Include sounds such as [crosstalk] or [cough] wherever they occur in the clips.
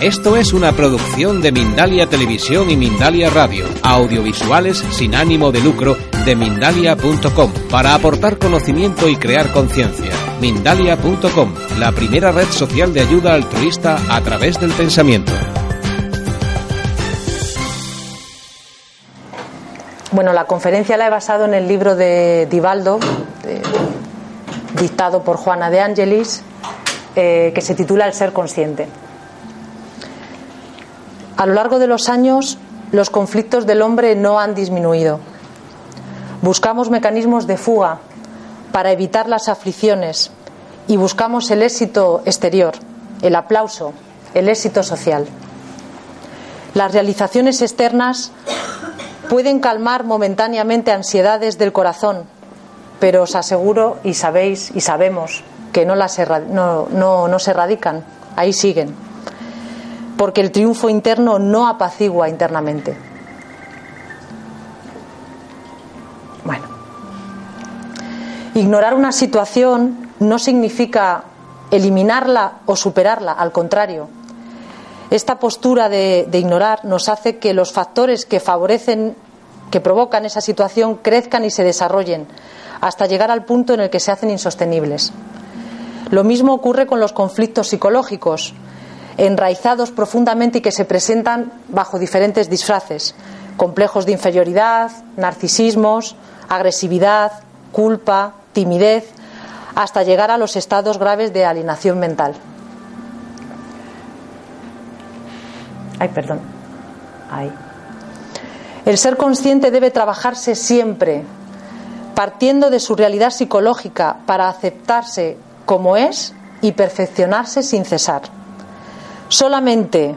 Esto es una producción de Mindalia Televisión y Mindalia Radio, audiovisuales sin ánimo de lucro de mindalia.com, para aportar conocimiento y crear conciencia. Mindalia.com, la primera red social de ayuda altruista a través del pensamiento. Bueno, la conferencia la he basado en el libro de Divaldo, dictado por Juana de Angelis, eh, que se titula El ser consciente. A lo largo de los años, los conflictos del hombre no han disminuido. Buscamos mecanismos de fuga para evitar las aflicciones y buscamos el éxito exterior, el aplauso, el éxito social. Las realizaciones externas pueden calmar momentáneamente ansiedades del corazón, pero os aseguro y sabéis y sabemos que no, las no, no- no se erradican, ahí siguen porque el triunfo interno no apacigua internamente. Bueno, ignorar una situación no significa eliminarla o superarla, al contrario. Esta postura de, de ignorar nos hace que los factores que favorecen, que provocan esa situación, crezcan y se desarrollen, hasta llegar al punto en el que se hacen insostenibles. Lo mismo ocurre con los conflictos psicológicos enraizados profundamente y que se presentan bajo diferentes disfraces, complejos de inferioridad, narcisismos, agresividad, culpa, timidez, hasta llegar a los estados graves de alienación mental. Ay, perdón. Ay. El ser consciente debe trabajarse siempre, partiendo de su realidad psicológica para aceptarse como es y perfeccionarse sin cesar. Solamente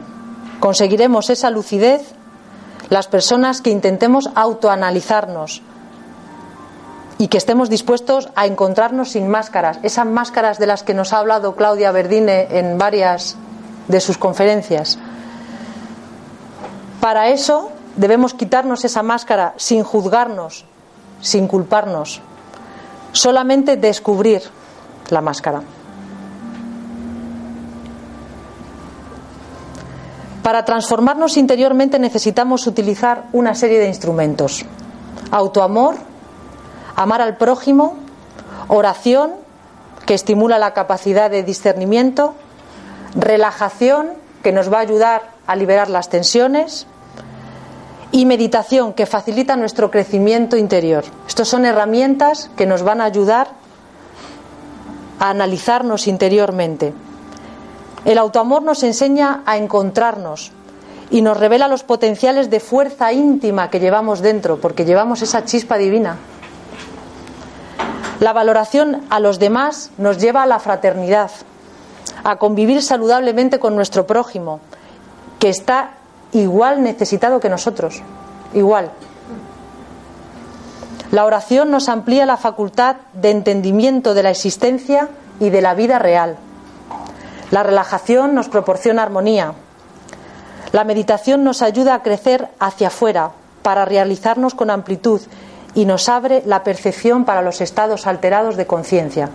conseguiremos esa lucidez las personas que intentemos autoanalizarnos y que estemos dispuestos a encontrarnos sin máscaras, esas máscaras de las que nos ha hablado Claudia Verdine en varias de sus conferencias. Para eso debemos quitarnos esa máscara sin juzgarnos, sin culparnos, solamente descubrir la máscara. Para transformarnos interiormente necesitamos utilizar una serie de instrumentos. Autoamor, amar al prójimo, oración, que estimula la capacidad de discernimiento, relajación, que nos va a ayudar a liberar las tensiones, y meditación, que facilita nuestro crecimiento interior. Estas son herramientas que nos van a ayudar a analizarnos interiormente. El autoamor nos enseña a encontrarnos y nos revela los potenciales de fuerza íntima que llevamos dentro, porque llevamos esa chispa divina. La valoración a los demás nos lleva a la fraternidad, a convivir saludablemente con nuestro prójimo, que está igual necesitado que nosotros, igual. La oración nos amplía la facultad de entendimiento de la existencia y de la vida real. La relajación nos proporciona armonía. La meditación nos ayuda a crecer hacia afuera para realizarnos con amplitud y nos abre la percepción para los estados alterados de conciencia.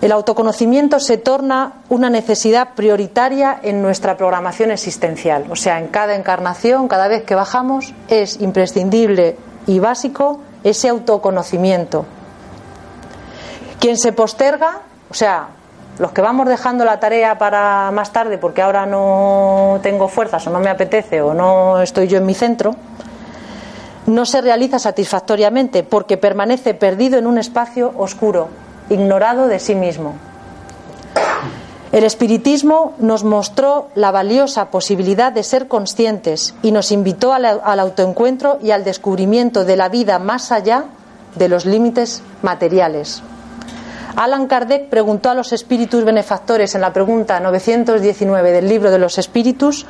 El autoconocimiento se torna una necesidad prioritaria en nuestra programación existencial. O sea, en cada encarnación, cada vez que bajamos, es imprescindible y básico ese autoconocimiento. Quien se posterga, o sea, los que vamos dejando la tarea para más tarde porque ahora no tengo fuerzas o no me apetece o no estoy yo en mi centro, no se realiza satisfactoriamente porque permanece perdido en un espacio oscuro, ignorado de sí mismo. El espiritismo nos mostró la valiosa posibilidad de ser conscientes y nos invitó al, autoencuentro y al descubrimiento de la vida más allá de los límites materiales. Alan Kardec preguntó a los espíritus benefactores en la pregunta 919 del libro de los espíritus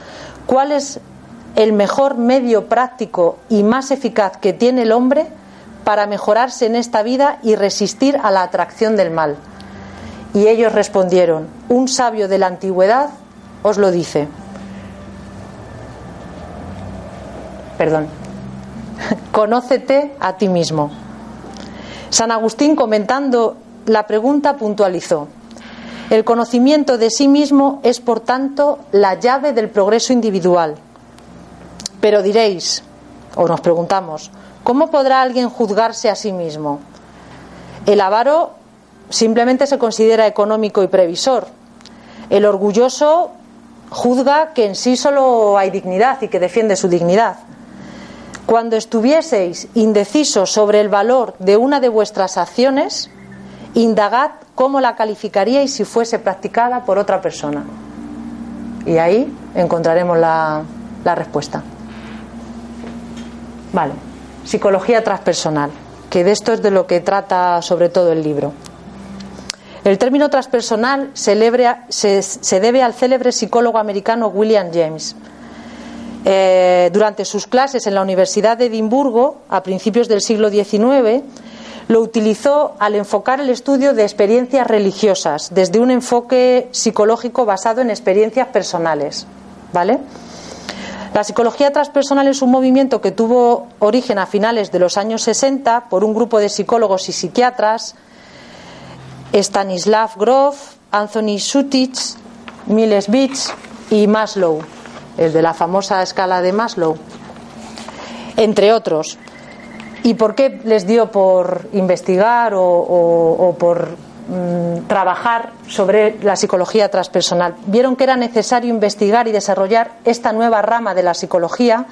cuál es el mejor medio práctico y más eficaz que tiene el hombre para mejorarse en esta vida y resistir a la atracción del mal. Y ellos respondieron, un sabio de la antigüedad os lo dice. Perdón. [laughs] Conócete a ti mismo. San Agustín comentando la pregunta puntualizó. El conocimiento de sí mismo es, por tanto, la llave del progreso individual. Pero diréis, o nos preguntamos, ¿cómo podrá alguien juzgarse a sí mismo? El avaro simplemente se considera económico y previsor. El orgulloso juzga que en sí solo hay dignidad y que defiende su dignidad. Cuando estuvieseis indecisos sobre el valor de una de vuestras acciones, indagad cómo la calificaríais si fuese practicada por otra persona. Y ahí encontraremos la, respuesta. Vale, psicología transpersonal, que de esto es de lo que trata sobre todo el libro. El término transpersonal se, debe al célebre psicólogo americano William James. Eh, durante sus clases en la Universidad de Edimburgo, a principios del siglo XIX, lo utilizó al enfocar el estudio de experiencias religiosas desde un enfoque psicológico basado en experiencias personales. ¿Vale? La psicología transpersonal es un movimiento que tuvo origen a finales de los años 60 por un grupo de psicólogos y psiquiatras Stanislav Grof, Anthony Sutich, Miles Beach y Maslow, el de la famosa escala de Maslow, entre otros. ¿Y por qué les dio por investigar o, por mm, trabajar sobre la psicología transpersonal? Vieron que era necesario investigar y desarrollar esta nueva rama de la psicología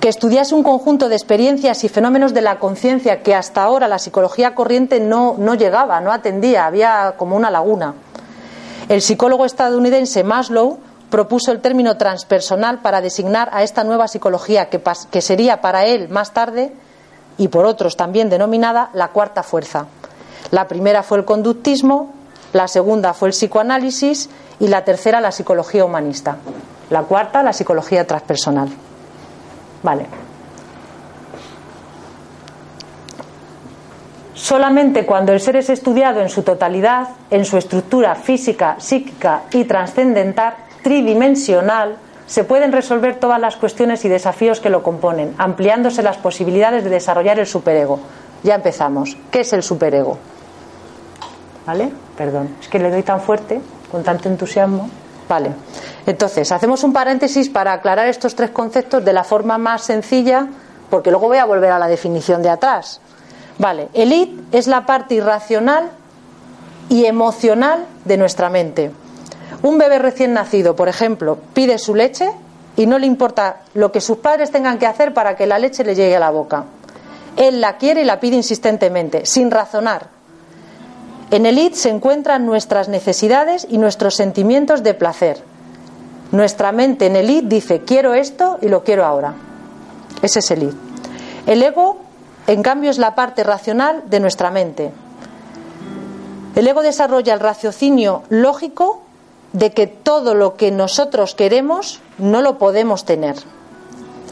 que estudiase un conjunto de experiencias y fenómenos de la conciencia que hasta ahora la psicología corriente no, no llegaba, no atendía, había como una laguna. El psicólogo estadounidense Maslow propuso el término transpersonal para designar a esta nueva psicología que, que sería para él más tarde y por otros también denominada la cuarta fuerza. La primera fue el conductismo, la segunda fue el psicoanálisis y la tercera la psicología humanista. La cuarta la psicología transpersonal. Vale. Solamente cuando el ser es estudiado en su totalidad, en su estructura física, psíquica y trascendental, tridimensional, se pueden resolver todas las cuestiones y desafíos que lo componen, ampliándose las posibilidades de desarrollar el superego. Ya empezamos. ¿Qué es el superego? ¿Vale? Perdón, es que le doy tan fuerte, con tanto entusiasmo. Vale. Entonces, hacemos un paréntesis para aclarar estos tres conceptos de la forma más sencilla, porque luego voy a volver a la definición de atrás. Vale, el id es la parte irracional y emocional de nuestra mente. Un bebé recién nacido, por ejemplo, pide su leche y no le importa lo que sus padres tengan que hacer para que la leche le llegue a la boca. Él la quiere y la pide insistentemente, sin razonar. En el id se encuentran nuestras necesidades y nuestros sentimientos de placer nuestra mente en el id dice, quiero esto y lo quiero ahora. Ese es el id. El ego, en cambio, es la parte racional de nuestra mente. El ego desarrolla el raciocinio lógico de que todo lo que nosotros queremos no lo podemos tener.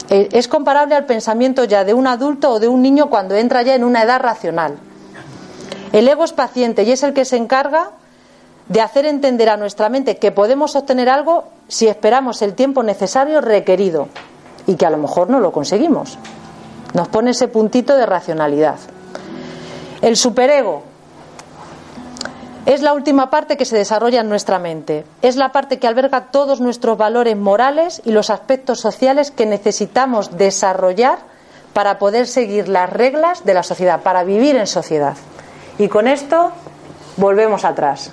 Eh, es comparable al pensamiento ya de un adulto o de un niño cuando entra ya en una edad racional. El ego es paciente y es el que se encarga de hacer entender a nuestra mente que podemos obtener algo si esperamos el tiempo necesario requerido y que a lo mejor no lo conseguimos. Nos pone ese puntito de racionalidad. El superego es la última parte que se desarrolla en nuestra mente. Es la parte que alberga todos nuestros valores morales y los aspectos sociales que necesitamos desarrollar para poder seguir las reglas de la sociedad, para vivir en sociedad. Y con esto volvemos atrás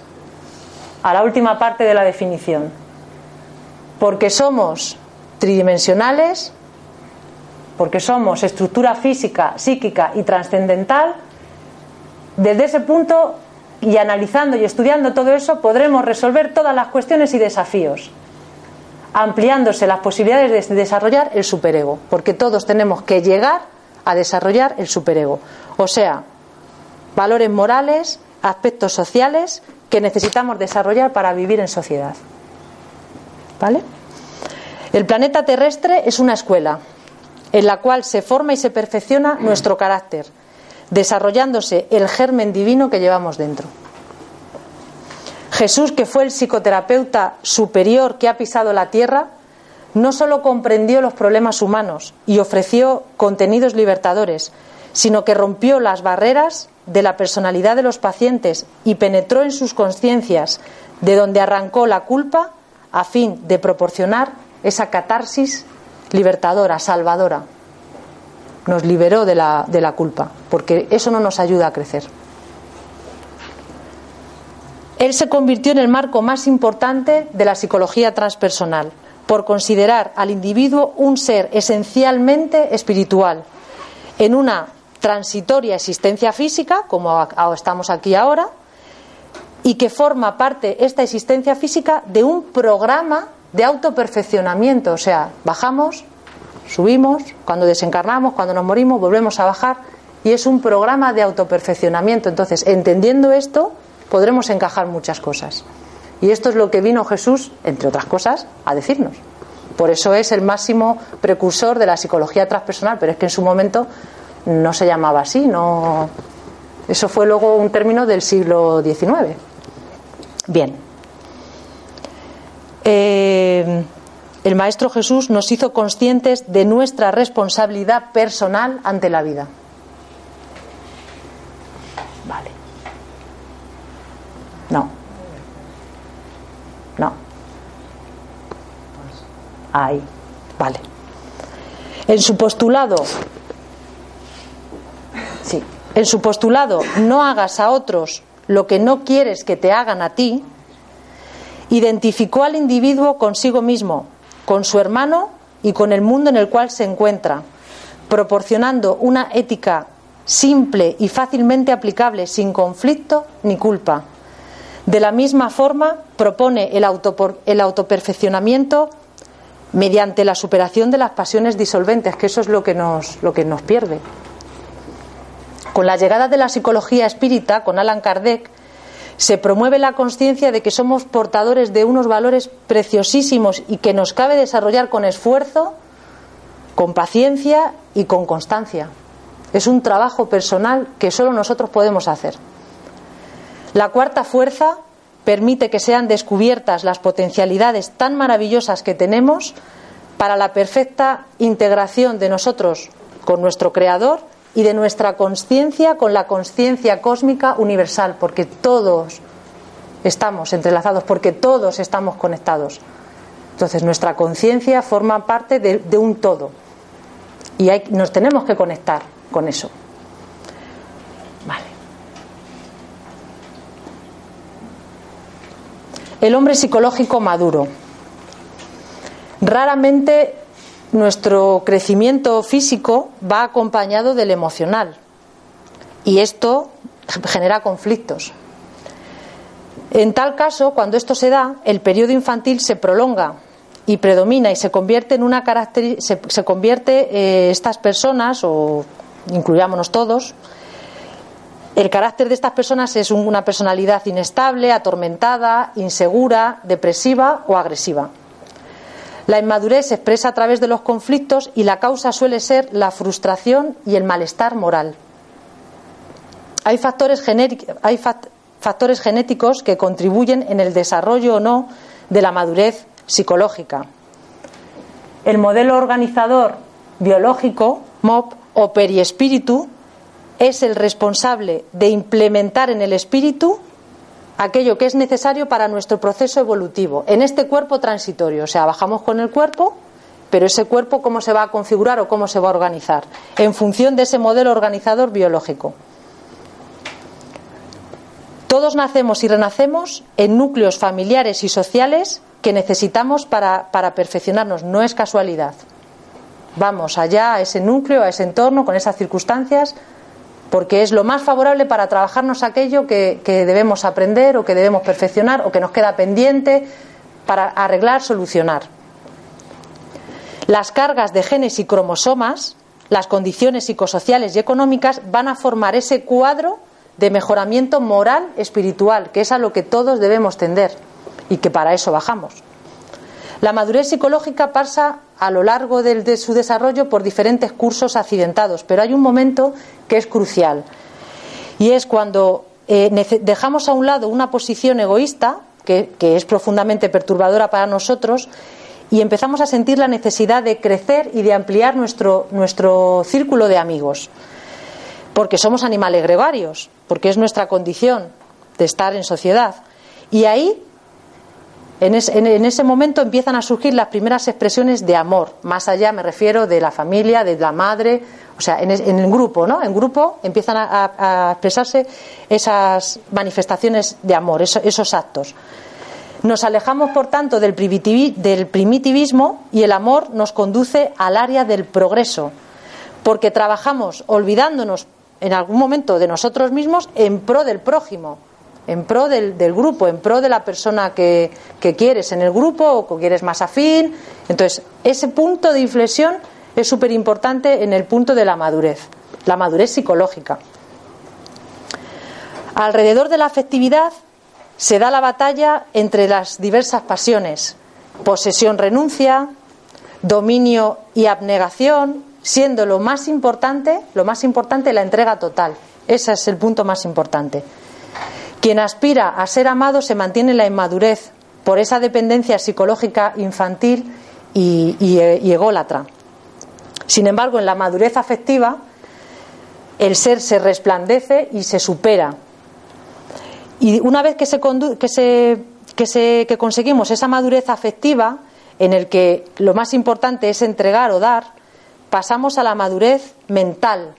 a la última parte de la definición. Porque somos tridimensionales, porque somos estructura física, psíquica y trascendental, desde ese punto y analizando y estudiando todo eso podremos resolver todas las cuestiones y desafíos, ampliándose las posibilidades de desarrollar el superego, porque todos tenemos que llegar a desarrollar el superego. O sea, valores morales, aspectos sociales que necesitamos desarrollar para vivir en sociedad. ¿Vale? El planeta terrestre es una escuela en la cual se forma y se perfecciona nuestro carácter, desarrollándose el germen divino que llevamos dentro. Jesús, que fue el psicoterapeuta superior que ha pisado la tierra, no solo comprendió los problemas humanos y ofreció contenidos libertadores, sino que rompió las barreras de la personalidad de los pacientes y penetró en sus conciencias, de donde arrancó la culpa, a fin de proporcionar esa catarsis libertadora, salvadora. Nos liberó de la, de la culpa, porque eso no nos ayuda a crecer. Él se convirtió en el marco más importante de la psicología transpersonal, por considerar al individuo un ser esencialmente espiritual, en una transitoria existencia física, como estamos aquí ahora, y que forma parte esta existencia física de un programa de autoperfeccionamiento. O sea, bajamos, subimos, cuando desencarnamos, cuando nos morimos, volvemos a bajar, y es un programa de autoperfeccionamiento. Entonces, entendiendo esto, podremos encajar muchas cosas. Y esto es lo que vino Jesús, entre otras cosas, a decirnos. Por eso es el máximo precursor de la psicología transpersonal, pero es que en su momento no se llamaba así, no. Eso fue luego un término del siglo XIX. Bien. Eh, el Maestro Jesús nos hizo conscientes de nuestra responsabilidad personal ante la vida. Vale. No. No. Ahí. Vale. En su postulado en su postulado no hagas a otros lo que no quieres que te hagan a ti, identificó al individuo consigo mismo, con su hermano y con el mundo en el cual se encuentra, proporcionando una ética simple y fácilmente aplicable, sin conflicto ni culpa. De la misma forma, propone el, el autoperfeccionamiento mediante la superación de las pasiones disolventes, que eso es lo que nos, lo que nos pierde. Con la llegada de la psicología espírita, con Alan Kardec, se promueve la conciencia de que somos portadores de unos valores preciosísimos y que nos cabe desarrollar con esfuerzo, con paciencia y con constancia. Es un trabajo personal que solo nosotros podemos hacer. La cuarta fuerza permite que sean descubiertas las potencialidades tan maravillosas que tenemos para la perfecta integración de nosotros con nuestro Creador y de nuestra conciencia con la conciencia cósmica universal, porque todos estamos entrelazados, porque todos estamos conectados. Entonces nuestra conciencia forma parte de, un todo y nos tenemos que conectar con eso. Vale. El hombre psicológico maduro. Raramente nuestro crecimiento físico va acompañado del emocional y esto genera conflictos. En tal caso, cuando esto se da, el periodo infantil se prolonga y predomina y se convierte en una se, se convierte eh, estas personas o incluyámonos todos el carácter de estas personas es una personalidad inestable, atormentada, insegura, depresiva o agresiva. La inmadurez se expresa a través de los conflictos y la causa suele ser la frustración y el malestar moral. Hay factores, hay factores genéticos que contribuyen en el desarrollo o no de la madurez psicológica. El modelo organizador biológico, MOP o periespíritu, es el responsable de implementar en el espíritu aquello que es necesario para nuestro proceso evolutivo en este cuerpo transitorio. O sea, bajamos con el cuerpo, pero ese cuerpo cómo se va a configurar o cómo se va a organizar en función de ese modelo organizador biológico. Todos nacemos y renacemos en núcleos familiares y sociales que necesitamos para, para perfeccionarnos. No es casualidad. Vamos allá a ese núcleo, a ese entorno, con esas circunstancias, porque es lo más favorable para trabajarnos aquello que, debemos aprender o que debemos perfeccionar o que nos queda pendiente para arreglar, solucionar. Las cargas de genes y cromosomas, las condiciones psicosociales y económicas van a formar ese cuadro de mejoramiento moral espiritual, que es a lo que todos debemos tender y que para eso bajamos. La madurez psicológica pasa a lo largo de, su desarrollo por diferentes cursos accidentados, pero hay un momento que es crucial y es cuando eh, dejamos a un lado una posición egoísta, que, que es profundamente perturbadora para nosotros, y empezamos a sentir la necesidad de crecer y de ampliar nuestro, nuestro círculo de amigos, porque somos animales gregarios, porque es nuestra condición de estar en sociedad. Y ahí en, ese momento empiezan a surgir las primeras expresiones de amor. Más allá me refiero de la familia, de la madre, o sea, en, el grupo, ¿no? En grupo empiezan a, expresarse esas manifestaciones de amor, esos, actos. Nos alejamos, por tanto, del, del primitivismo y el amor nos conduce al área del progreso, porque trabajamos olvidándonos en algún momento de nosotros mismos en pro del prójimo en pro del, grupo, en pro de la persona que, quieres en el grupo o que quieres más afín. Entonces, ese punto de inflexión es súper importante en el punto de la madurez, la madurez psicológica. Alrededor de la afectividad se da la batalla entre las diversas pasiones, posesión-renuncia, dominio y abnegación, siendo lo más importante, lo más importante la entrega total. Ese es el punto más importante. Quien aspira a ser amado se mantiene en la inmadurez por esa dependencia psicológica infantil y, ególatra. Sin embargo, en la madurez afectiva, el ser se resplandece y se supera. Y una vez que, que conseguimos esa madurez afectiva, en el que lo más importante es entregar o dar, pasamos a la madurez mental,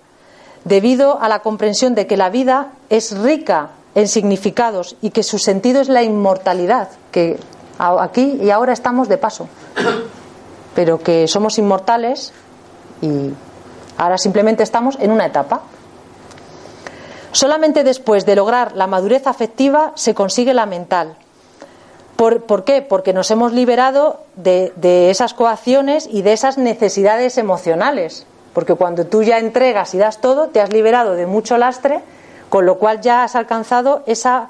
debido a la comprensión de que la vida es rica en significados y que su sentido es la inmortalidad, que aquí y ahora estamos de paso, [coughs] pero que somos inmortales y ahora simplemente estamos en una etapa. Solamente después de lograr la madurez afectiva se consigue la mental. ¿Por, qué? Porque nos hemos liberado de, de esas coacciones y de esas necesidades emocionales. Porque cuando tú ya entregas y das todo, te has liberado de mucho lastre con lo cual ya has alcanzado esa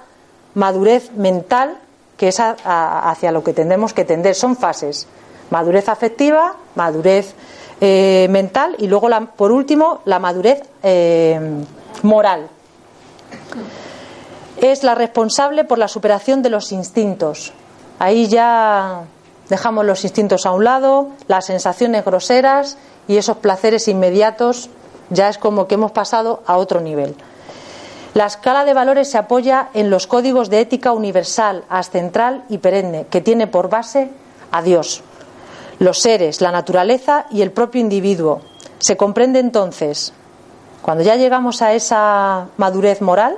madurez mental que es hacia lo que tendemos que tender. Son fases. Madurez afectiva, madurez eh, mental y luego, la, por último, la madurez eh, moral. Es la responsable por la superación de los instintos. Ahí ya dejamos los instintos a un lado, las sensaciones groseras y esos placeres inmediatos ya es como que hemos pasado a otro nivel. La escala de valores se apoya en los códigos de ética universal, ascentral y perenne, que tiene por base a Dios, los seres, la naturaleza y el propio individuo. Se comprende entonces, cuando ya llegamos a esa madurez moral,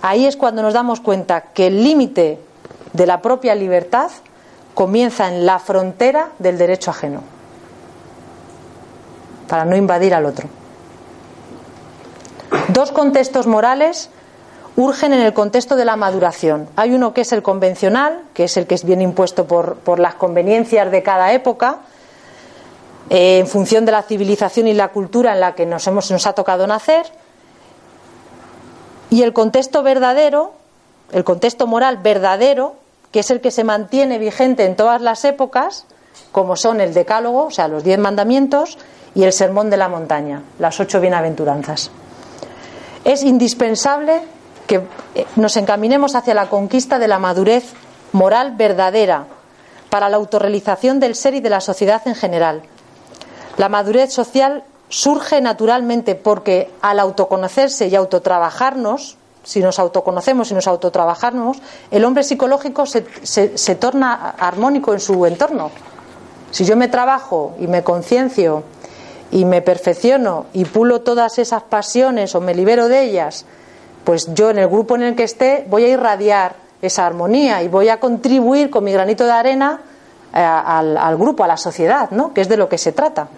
ahí es cuando nos damos cuenta que el límite de la propia libertad comienza en la frontera del derecho ajeno, para no invadir al otro. Dos contextos morales urgen en el contexto de la maduración. Hay uno que es el convencional, que es el que es bien impuesto por, las conveniencias de cada época, eh, en función de la civilización y la cultura en la que nos, hemos, nos ha tocado nacer. Y el contexto verdadero, el contexto moral verdadero, que es el que se mantiene vigente en todas las épocas, como son el Decálogo, o sea, los diez mandamientos, y el Sermón de la Montaña, las ocho bienaventuranzas. Es indispensable que eh, nos encaminemos hacia la conquista de la madurez moral verdadera para la autorrealización del ser y de la sociedad en general. La madurez social surge naturalmente porque al autoconocerse y autotrabajarnos, si nos autoconocemos y nos autotrabajamos, el hombre psicológico se, se torna armónico en su entorno. Si yo me trabajo y me conciencio y me perfecciono y pulo todas esas pasiones o me libero de ellas, pues yo en el grupo en el que esté voy a irradiar esa armonía y voy a contribuir con mi granito de arena eh, al, grupo, a la sociedad, ¿no? que es de lo que se trata.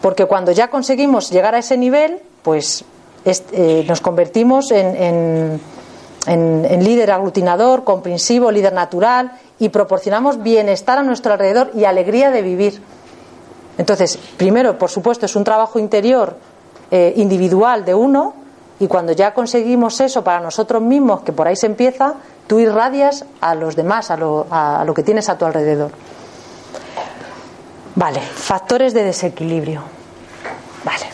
Porque cuando ya conseguimos llegar a ese nivel, pues eh, nos convertimos en, en líder aglutinador, comprensivo, líder natural y proporcionamos bienestar a nuestro alrededor y alegría de vivir. Entonces, primero, por supuesto, es un trabajo interior eh, individual de uno, Y cuando ya conseguimos eso para nosotros mismos, que por ahí se empieza, tú irradias a los demás, a lo, a lo que tienes a tu alrededor. Vale, factores de desequilibrio. Vale.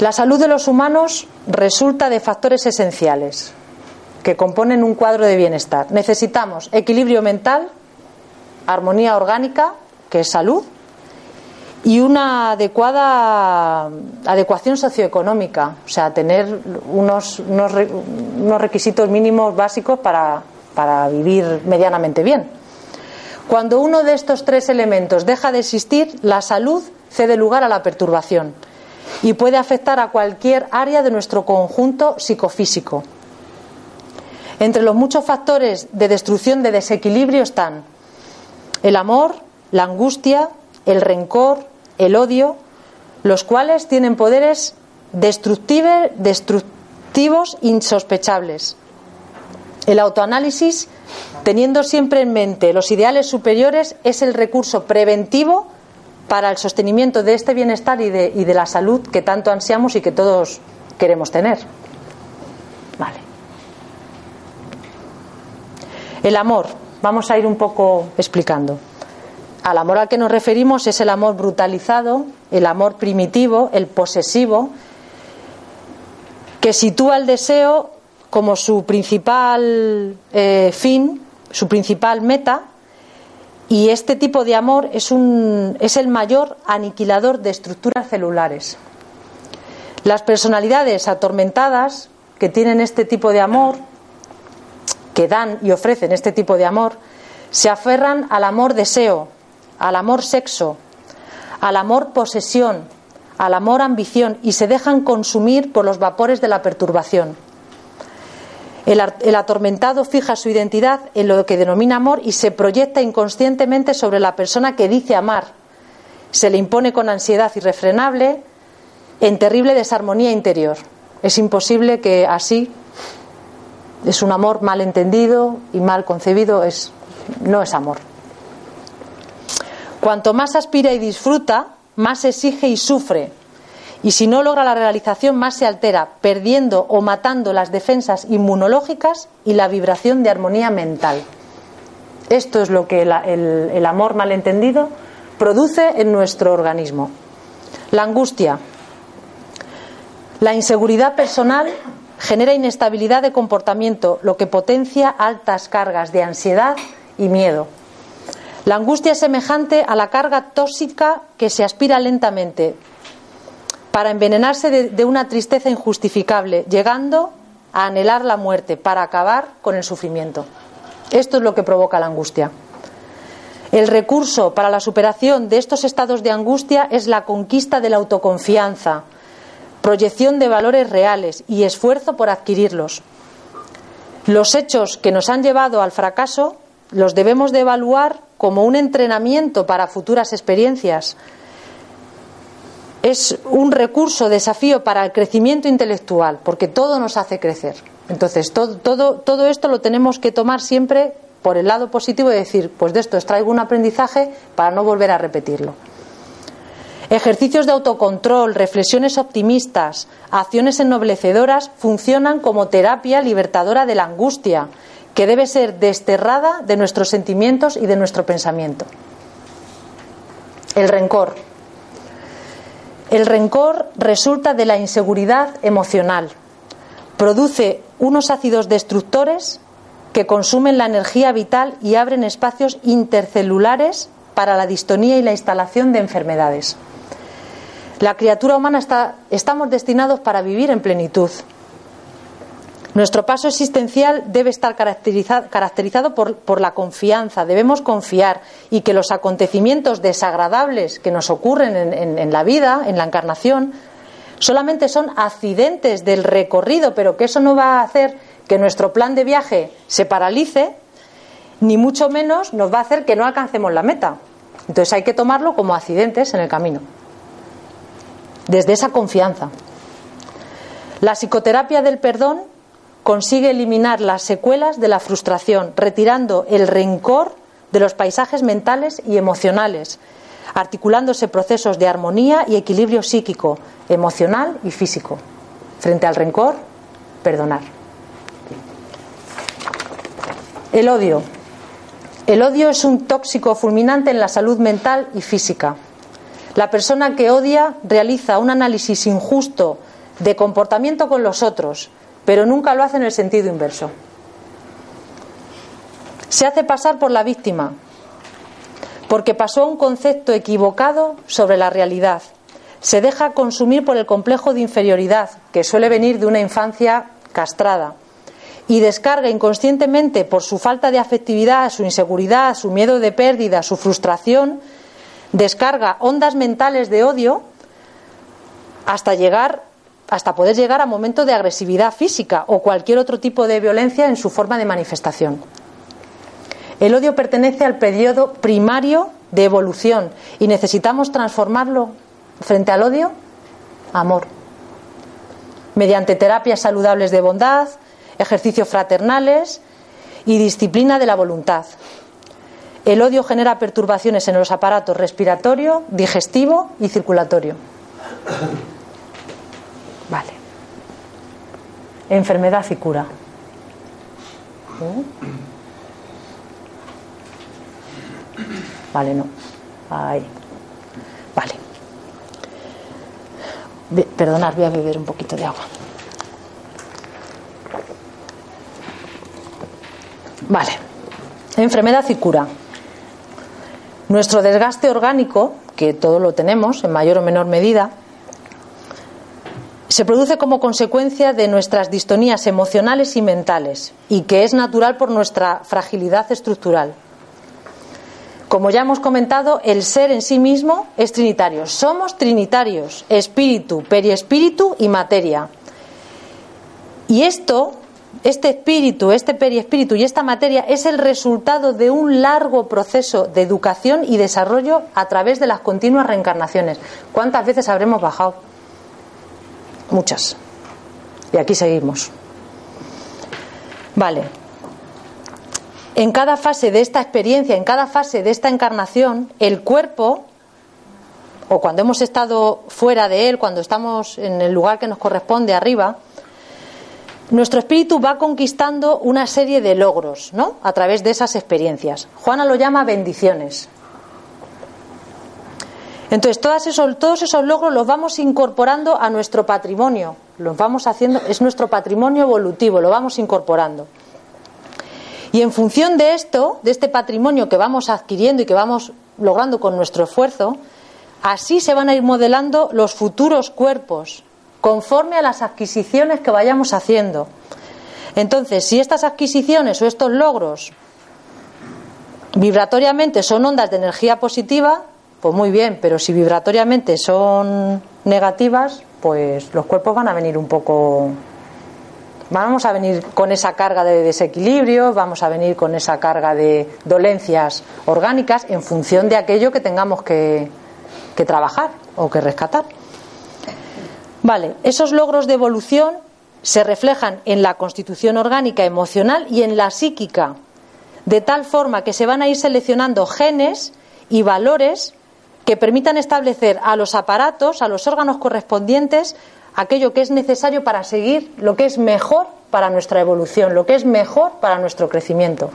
La salud de los humanos resulta de factores esenciales que componen un cuadro de bienestar. Necesitamos equilibrio mental, armonía orgánica, que es salud, y una adecuada adecuación socioeconómica, o sea, tener unos, unos, unos requisitos mínimos básicos para, para vivir medianamente bien. Cuando uno de estos tres elementos deja de existir, la salud cede lugar a la perturbación y puede afectar a cualquier área de nuestro conjunto psicofísico. Entre los muchos factores de destrucción de desequilibrio están el amor, la angustia, el rencor, el odio, los cuales tienen poderes destructivos insospechables. El autoanálisis, teniendo siempre en mente los ideales superiores, es el recurso preventivo para el sostenimiento de este bienestar y de, y de la salud que tanto ansiamos y que todos queremos tener. Vale. El amor, vamos a ir un poco explicando. Al amor al que nos referimos es el amor brutalizado, el amor primitivo, el posesivo, que sitúa el deseo como su principal eh, fin, su principal meta, y este tipo de amor es, el mayor aniquilador de estructuras celulares. Las personalidades atormentadas que tienen este tipo de amor, que dan y ofrecen este tipo de amor, se aferran al amor deseo, al amor sexo, al amor posesión, al amor ambición y se dejan consumir por los vapores de la perturbación. El, atormentado fija su identidad en lo que denomina amor y se proyecta inconscientemente sobre la persona que dice amar. Se le impone con ansiedad irrefrenable en terrible desarmonía interior. Es imposible que así es un amor mal entendido y mal concebido, es, no es amor. Cuanto más aspira y disfruta, más exige y sufre. Y si no logra la realización, más se altera, perdiendo o matando las defensas inmunológicas y la vibración de armonía mental. Esto es lo que el, amor malentendido produce en nuestro organismo. La angustia. La inseguridad personal genera inestabilidad de comportamiento, lo que potencia altas cargas de ansiedad y miedo. La angustia es semejante a la carga tóxica que se aspira lentamente para envenenarse de, una tristeza injustificable, llegando a anhelar la muerte para acabar con el sufrimiento. Esto es lo que provoca la angustia. El recurso para la superación de estos estados de angustia es la conquista de la autoconfianza, proyección de valores reales y esfuerzo por adquirirlos. Los hechos que nos han llevado al fracaso los debemos de evaluar como un entrenamiento para futuras experiencias. Es un recurso, desafío para el crecimiento intelectual, porque todo nos hace crecer. Entonces, todo, todo, todo esto lo tenemos que tomar siempre por el lado positivo y decir, pues de esto extraigo un aprendizaje para no volver a repetirlo. Ejercicios de autocontrol, reflexiones optimistas, acciones ennoblecedoras funcionan como terapia libertadora de la angustia, que debe ser desterrada de nuestros sentimientos y de nuestro pensamiento. El rencor. El rencor resulta de la inseguridad emocional. Produce unos ácidos destructores que consumen la energía vital y abren espacios intercelulares para la distonía y la instalación de enfermedades. La criatura humana está, estamos destinados para vivir en plenitud. Nuestro paso existencial debe estar caracterizado, por, por, la confianza. Debemos confiar y que los acontecimientos desagradables que nos ocurren en, en, en la vida, en la encarnación, solamente son accidentes del recorrido, pero que eso no va a hacer que nuestro plan de viaje se paralice, ni mucho menos nos va a hacer que no alcancemos la meta. Entonces hay que tomarlo como accidentes en el camino desde esa confianza. La psicoterapia del perdón consigue eliminar las secuelas de la frustración, retirando el rencor de los paisajes mentales y emocionales, articulándose procesos de armonía y equilibrio psíquico, emocional y físico. Frente al rencor, perdonar. El odio. El odio es un tóxico fulminante en la salud mental y física. La persona que odia realiza un análisis injusto de comportamiento con los otros, pero nunca lo hace en el sentido inverso. Se hace pasar por la víctima, porque pasó un concepto equivocado sobre la realidad. Se deja consumir por el complejo de inferioridad, que suele venir de una infancia castrada, y descarga inconscientemente por su falta de afectividad, su inseguridad, su miedo de pérdida, su frustración, descarga ondas mentales de odio hasta llegar hasta poder llegar a momentos de agresividad física o cualquier otro tipo de violencia en su forma de manifestación. El odio pertenece al periodo primario de evolución y necesitamos transformarlo frente al odio amor. Mediante terapias saludables de bondad, ejercicios fraternales y disciplina de la voluntad. El odio genera perturbaciones en los aparatos respiratorio, digestivo y circulatorio. Vale. Enfermedad y cura. Vale, no. Ahí. Vale. Perdonad, voy a beber un poquito de agua. Vale. Enfermedad y cura. Nuestro desgaste orgánico, que todo lo tenemos en mayor o menor medida, se produce como consecuencia de nuestras distonías emocionales y mentales y que es natural por nuestra fragilidad estructural. Como ya hemos comentado, el ser en sí mismo es trinitario. Somos trinitarios, espíritu, periespíritu y materia. Y esto este espíritu, este periespíritu y esta materia es el resultado de un largo proceso de educación y desarrollo a través de las continuas reencarnaciones. ¿Cuántas veces habremos bajado? Muchas. Y aquí seguimos. Vale. En cada fase de esta experiencia, en cada fase de esta encarnación, el cuerpo, o cuando hemos estado fuera de él, cuando estamos en el lugar que nos corresponde arriba, nuestro espíritu va conquistando una serie de logros, ¿no? A través de esas experiencias. Juana lo llama bendiciones. Entonces, todos esos, todos esos logros los vamos incorporando a nuestro patrimonio. Los vamos haciendo, es nuestro patrimonio evolutivo, lo vamos incorporando. Y en función de esto, de este patrimonio que vamos adquiriendo y que vamos logrando con nuestro esfuerzo, así se van a ir modelando los futuros cuerpos conforme a las adquisiciones que vayamos haciendo. Entonces, si estas adquisiciones o estos logros vibratoriamente son ondas de energía positiva, pues muy bien, pero si vibratoriamente son negativas, pues los cuerpos van a venir un poco vamos a venir con esa carga de desequilibrio, vamos a venir con esa carga de dolencias orgánicas en función de aquello que tengamos que, que trabajar o que rescatar. Vale, esos logros de evolución se reflejan en la constitución orgánica emocional y en la psíquica, de tal forma que se van a ir seleccionando genes y valores que permitan establecer a los aparatos, a los órganos correspondientes, aquello que es necesario para seguir lo que es mejor para nuestra evolución, lo que es mejor para nuestro crecimiento.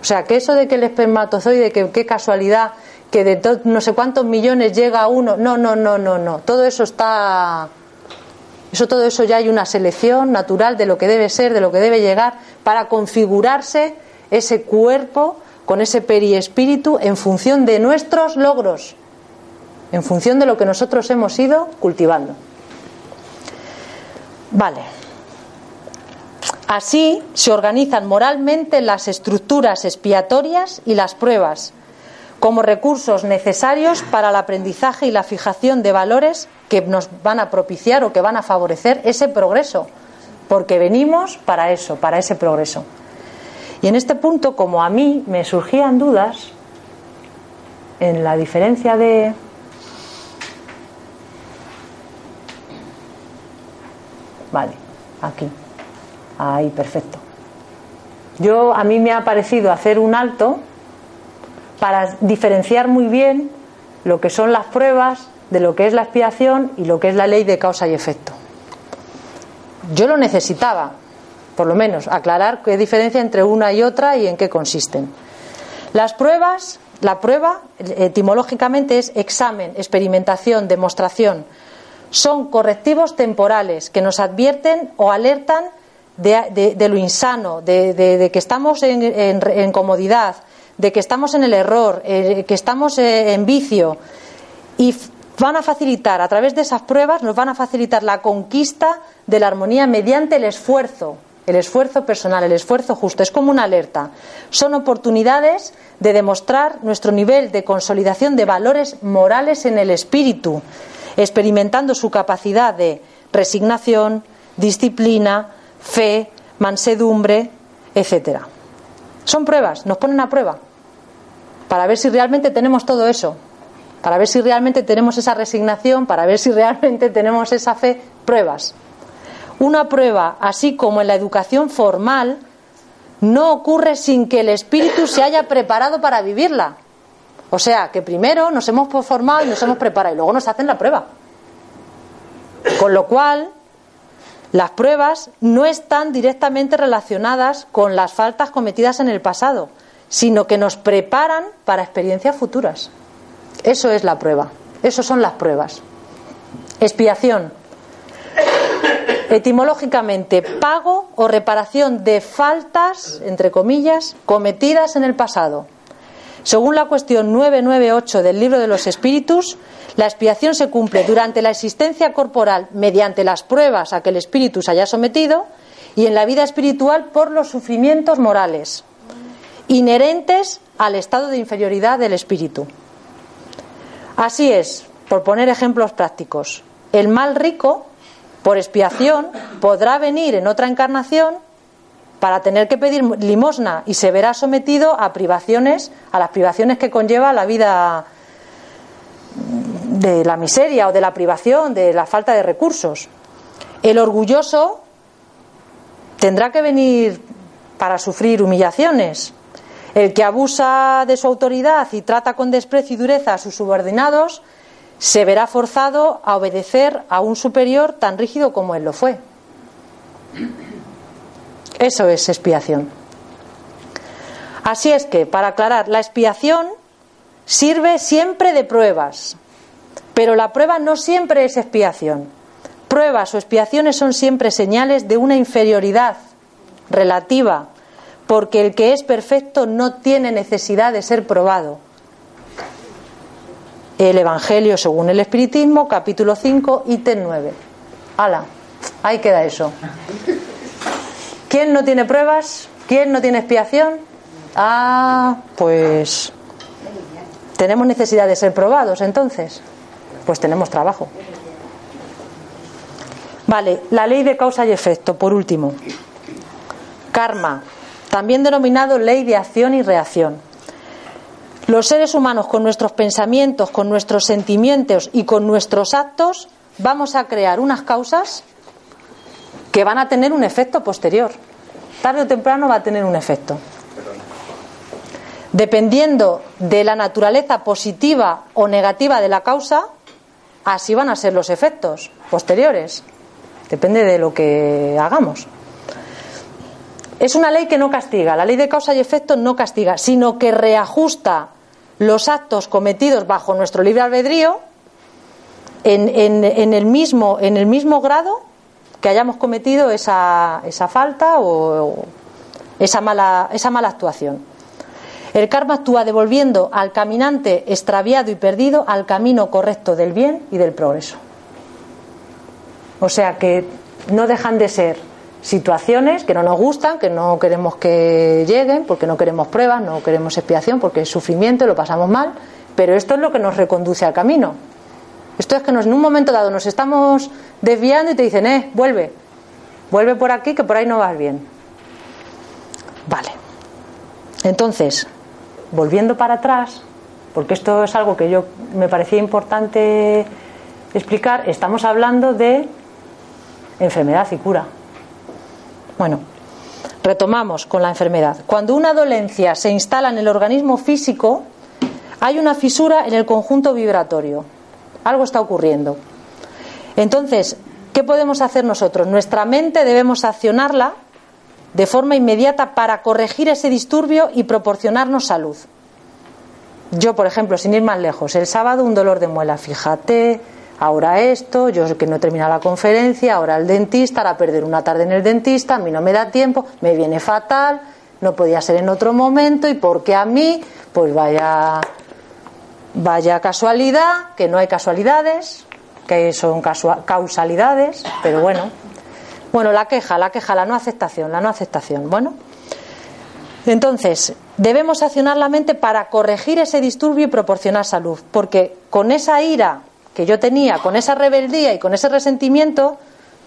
O sea, que eso de que el espermatozoide, que qué casualidad, que de no sé cuántos millones llega uno. No, no, no, no, no. Todo eso está. Eso, todo eso ya hay una selección natural de lo que debe ser, de lo que debe llegar, para configurarse ese cuerpo con ese periespíritu en función de nuestros logros, en función de lo que nosotros hemos ido cultivando. Vale. Así se organizan moralmente las estructuras expiatorias y las pruebas como recursos necesarios para el aprendizaje y la fijación de valores que nos van a propiciar o que van a favorecer ese progreso, porque venimos para eso, para ese progreso. Y en este punto, como a mí me surgían dudas en la diferencia de Vale, aquí. Ahí, perfecto. Yo a mí me ha parecido hacer un alto para diferenciar muy bien lo que son las pruebas de lo que es la expiación y lo que es la ley de causa y efecto. yo lo necesitaba, por lo menos, aclarar qué diferencia entre una y otra y en qué consisten. Las pruebas, la prueba etimológicamente es examen, experimentación, demostración. Son correctivos temporales que nos advierten o alertan de, lo insano, de, que estamos en, comodidad, de que estamos en el error, eh, que estamos eh, en vicio. Y van a facilitar, a través de esas pruebas, nos van a facilitar la conquista de la armonía mediante el esfuerzo, el esfuerzo personal, el esfuerzo justo. Es como una alerta. Son oportunidades de demostrar nuestro nivel de consolidación de valores morales en el espíritu, experimentando su capacidad de resignación, disciplina, fe, mansedumbre, etcétera. Son pruebas, nos ponen a prueba para ver si realmente tenemos todo eso, para ver si realmente tenemos esa resignación, para ver si realmente tenemos esa fe, pruebas. Una prueba, así como en la educación formal, no ocurre sin que el espíritu se haya preparado para vivirla. O sea, que primero nos hemos formado y nos hemos preparado y luego nos hacen la prueba. Con lo cual, las pruebas no están directamente relacionadas con las faltas cometidas en el pasado, sino que nos preparan para experiencias futuras. Eso es la prueba. Eso son las pruebas. Expiación. Etimológicamente, pago o reparación de faltas, entre comillas, cometidas en el pasado. Según la cuestión 998 del libro de los espíritus, la expiación se cumple durante la existencia corporal mediante las pruebas a que el espíritu se haya sometido y en la vida espiritual por los sufrimientos morales inherentes al estado de inferioridad del espíritu. Así es, por poner ejemplos prácticos, el mal rico, por expiación, podrá venir en otra encarnación para tener que pedir limosna y se verá sometido a privaciones, a las privaciones que conlleva la vida de la miseria o de la privación, de la falta de recursos. El orgulloso tendrá que venir para sufrir humillaciones. El que abusa de su autoridad y trata con desprecio y dureza a sus subordinados se verá forzado a obedecer a un superior tan rígido como él lo fue. Eso es expiación. Así es que, para aclarar, la expiación sirve siempre de pruebas, pero la prueba no siempre es expiación. Pruebas o expiaciones son siempre señales de una inferioridad relativa porque el que es perfecto no tiene necesidad de ser probado. El Evangelio según el Espiritismo, capítulo 5, ítem 9. ¡Hala! Ahí queda eso. ¿Quién no tiene pruebas? ¿Quién no tiene expiación? Ah, pues tenemos necesidad de ser probados entonces. Pues tenemos trabajo. Vale, la ley de causa y efecto, por último. Karma, también denominado ley de acción y reacción. Los seres humanos con nuestros pensamientos, con nuestros sentimientos y con nuestros actos vamos a crear unas causas que van a tener un efecto posterior. Tarde o temprano va a tener un efecto. Dependiendo de la naturaleza positiva o negativa de la causa, así van a ser los efectos posteriores. Depende de lo que hagamos. Es una ley que no castiga, la ley de causa y efecto no castiga, sino que reajusta los actos cometidos bajo nuestro libre albedrío en, el, mismo, grado que hayamos cometido esa, esa falta o, esa, mala, esa mala actuación. El karma actúa devolviendo al caminante extraviado y perdido al camino correcto del bien y del progreso. O sea que no dejan de ser situaciones que no nos gustan, que no queremos que lleguen, porque no queremos pruebas, no queremos expiación, porque es sufrimiento, lo pasamos mal, pero esto es lo que nos reconduce al camino. Esto es que en un momento dado nos estamos desviando y te dicen, eh, vuelve, vuelve por aquí, que por ahí no vas bien. Vale. Entonces, volviendo para atrás, porque esto es algo que yo me parecía importante explicar, estamos hablando de enfermedad y cura. Bueno, retomamos con la enfermedad. Cuando una dolencia se instala en el organismo físico, hay una fisura en el conjunto vibratorio. Algo está ocurriendo. Entonces, ¿Qué podemos hacer nosotros? Nuestra mente debemos accionarla de forma inmediata para corregir ese disturbio y proporcionarnos salud. Yo, por ejemplo, sin ir más lejos, el sábado un dolor de muela, fíjate, ahora esto, yo que no he terminado la conferencia, ahora el dentista, ahora perder una tarde en el dentista, a mí no me da tiempo, me viene fatal, no podía ser en otro momento y porque a mí, pues vaya vaya casualidad, que no hay casualidades, que son causalidades, pero bueno. Bueno, la queja, la queja, la no aceptación, la no aceptación. Bueno, entonces, debemos accionar la mente para corregir ese disturbio y proporcionar salud, porque con esa ira que yo tenía, con esa rebeldía y con ese resentimiento,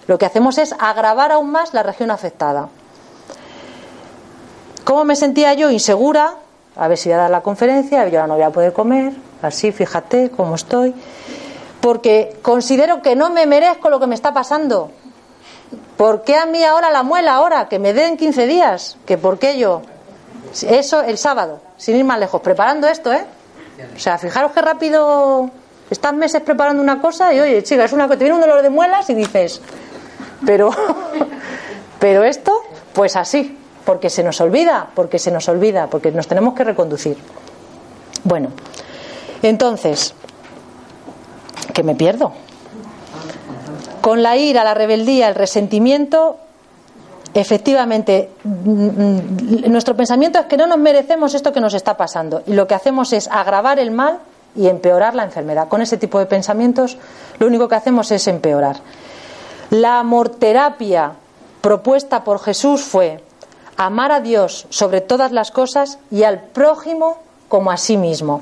lo que hacemos es agravar aún más la región afectada. ¿Cómo me sentía yo? Insegura, a ver si voy a dar la conferencia, yo no voy a poder comer, así, fíjate cómo estoy, porque considero que no me merezco lo que me está pasando. ¿Por qué a mí ahora la muela, ahora, que me den 15 días? ¿Que por qué yo? Eso el sábado, sin ir más lejos, preparando esto, ¿eh? O sea, fijaros qué rápido estás meses preparando una cosa y oye, chica, es una te viene un dolor de muelas y dices, pero, [laughs] pero esto, pues así, porque se nos olvida, porque se nos olvida, porque nos tenemos que reconducir. Bueno, entonces, que me pierdo. Con la ira, la rebeldía, el resentimiento, efectivamente, mm, mm, nuestro pensamiento es que no nos merecemos esto que nos está pasando y lo que hacemos es agravar el mal y empeorar la enfermedad. Con ese tipo de pensamientos lo único que hacemos es empeorar. La amorterapia propuesta por Jesús fue amar a Dios sobre todas las cosas y al prójimo como a sí mismo.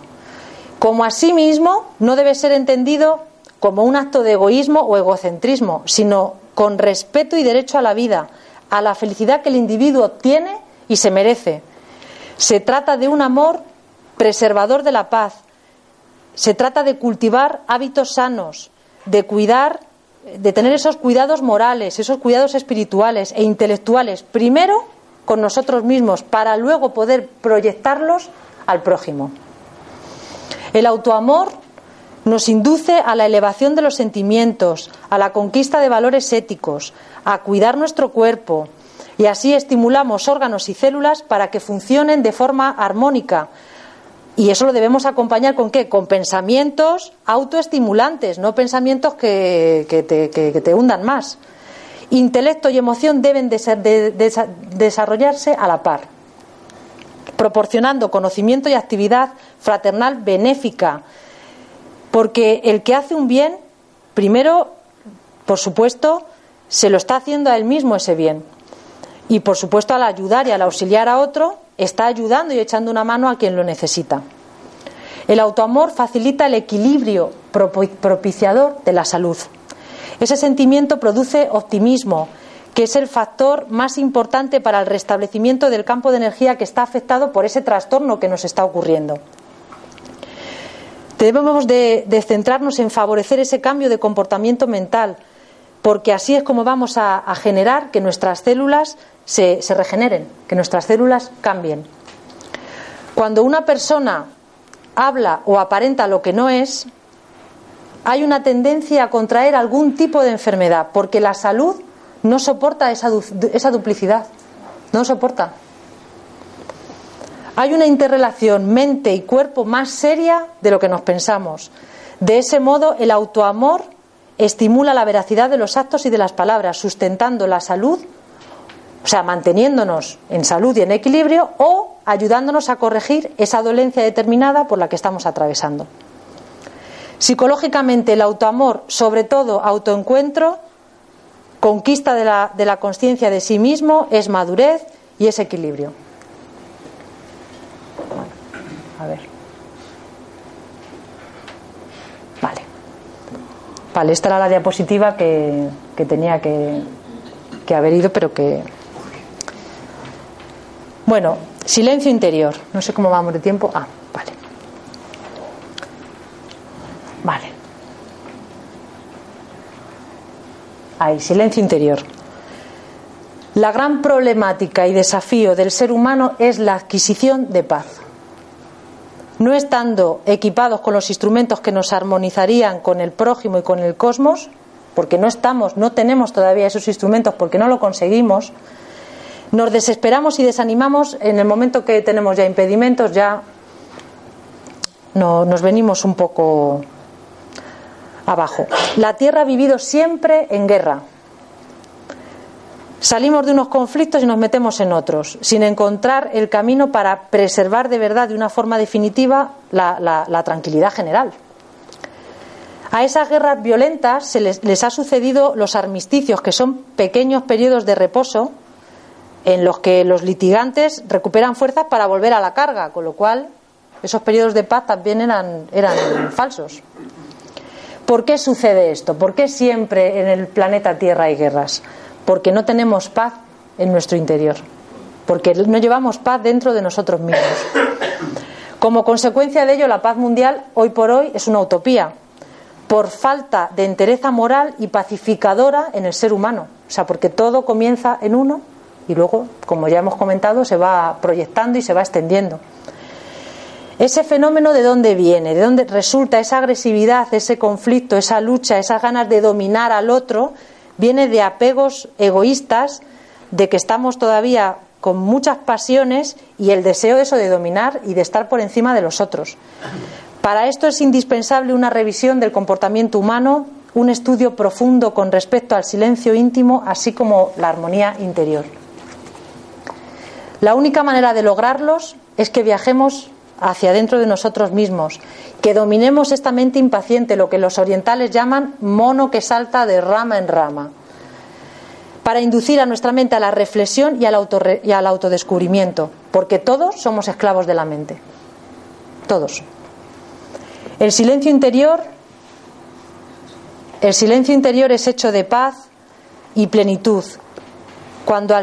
Como a sí mismo no debe ser entendido como un acto de egoísmo o egocentrismo, sino con respeto y derecho a la vida, a la felicidad que el individuo tiene y se merece. Se trata de un amor preservador de la paz. Se trata de cultivar hábitos sanos, de cuidar, de tener esos cuidados morales, esos cuidados espirituales e intelectuales, primero con nosotros mismos para luego poder proyectarlos al prójimo. El autoamor nos induce a la elevación de los sentimientos, a la conquista de valores éticos, a cuidar nuestro cuerpo y así estimulamos órganos y células para que funcionen de forma armónica. Y eso lo debemos acompañar con qué? Con pensamientos autoestimulantes, no pensamientos que, te, que te hundan más. Intelecto y emoción deben desarrollarse a la par, proporcionando conocimiento y actividad fraternal benéfica, porque el que hace un bien, primero, por supuesto, se lo está haciendo a él mismo ese bien. Y por supuesto, al ayudar y al auxiliar a otro, está ayudando y echando una mano a quien lo necesita. El autoamor facilita el equilibrio propiciador de la salud. Ese sentimiento produce optimismo, que es el factor más importante para el restablecimiento del campo de energía que está afectado por ese trastorno que nos está ocurriendo. Debemos de, centrarnos en favorecer ese cambio de comportamiento mental, porque así es como vamos a, generar que nuestras células se regeneren, que nuestras células cambien. Cuando una persona habla o aparenta lo que no es, hay una tendencia a contraer algún tipo de enfermedad, porque la salud no soporta esa, esa duplicidad, no soporta. Hay una interrelación mente y cuerpo más seria de lo que nos pensamos. De ese modo, el autoamor estimula la veracidad de los actos y de las palabras, sustentando la salud, o sea, manteniéndonos en salud y en equilibrio o ayudándonos a corregir esa dolencia determinada por la que estamos atravesando. Psicológicamente el autoamor, sobre todo autoencuentro, conquista de la, de la conciencia de sí mismo, es madurez y es equilibrio. a ver. Vale. Vale, esta era la diapositiva que, que tenía que, que haber ido, pero que. Bueno, silencio interior. No sé cómo vamos de tiempo. Ah, vale. Vale. Hay silencio interior. La gran problemática y desafío del ser humano es la adquisición de paz. No estando equipados con los instrumentos que nos armonizarían con el prójimo y con el cosmos, porque no estamos, no tenemos todavía esos instrumentos, porque no lo conseguimos, nos desesperamos y desanimamos en el momento que tenemos ya impedimentos, ya no, nos venimos un poco abajo. La Tierra ha vivido siempre en guerra. Salimos de unos conflictos y nos metemos en otros, sin encontrar el camino para preservar de verdad, de una forma definitiva, la, tranquilidad general. A esas guerras violentas se les, les, ha sucedido los armisticios, que son pequeños periodos de reposo en los que los litigantes recuperan fuerzas para volver a la carga, con lo cual esos periodos de paz también eran, eran falsos. ¿Por qué sucede esto? ¿Por qué siempre en el planeta Tierra hay guerras? Porque no tenemos paz en nuestro interior, porque no llevamos paz dentro de nosotros mismos. Como consecuencia de ello, la paz mundial hoy por hoy es una utopía, por falta de entereza moral y pacificadora en el ser humano. O sea, porque todo comienza en uno y luego, como ya hemos comentado, se va proyectando y se va extendiendo. Ese fenómeno de dónde viene, de dónde resulta esa agresividad, ese conflicto, esa lucha, esas ganas de dominar al otro, viene de apegos egoístas, de que estamos todavía con muchas pasiones y el deseo eso de dominar y de estar por encima de los otros. Para esto es indispensable una revisión del comportamiento humano, un estudio profundo con respecto al silencio íntimo, así como la armonía interior. La única manera de lograrlos es que viajemos hacia dentro de nosotros mismos, que dominemos esta mente impaciente, lo que los orientales llaman mono que salta de rama en rama, para inducir a nuestra mente a la reflexión y al, autodescubrimiento, porque todos somos esclavos de la mente, todos. El silencio interior, el silencio interior es hecho de paz y plenitud, cuando,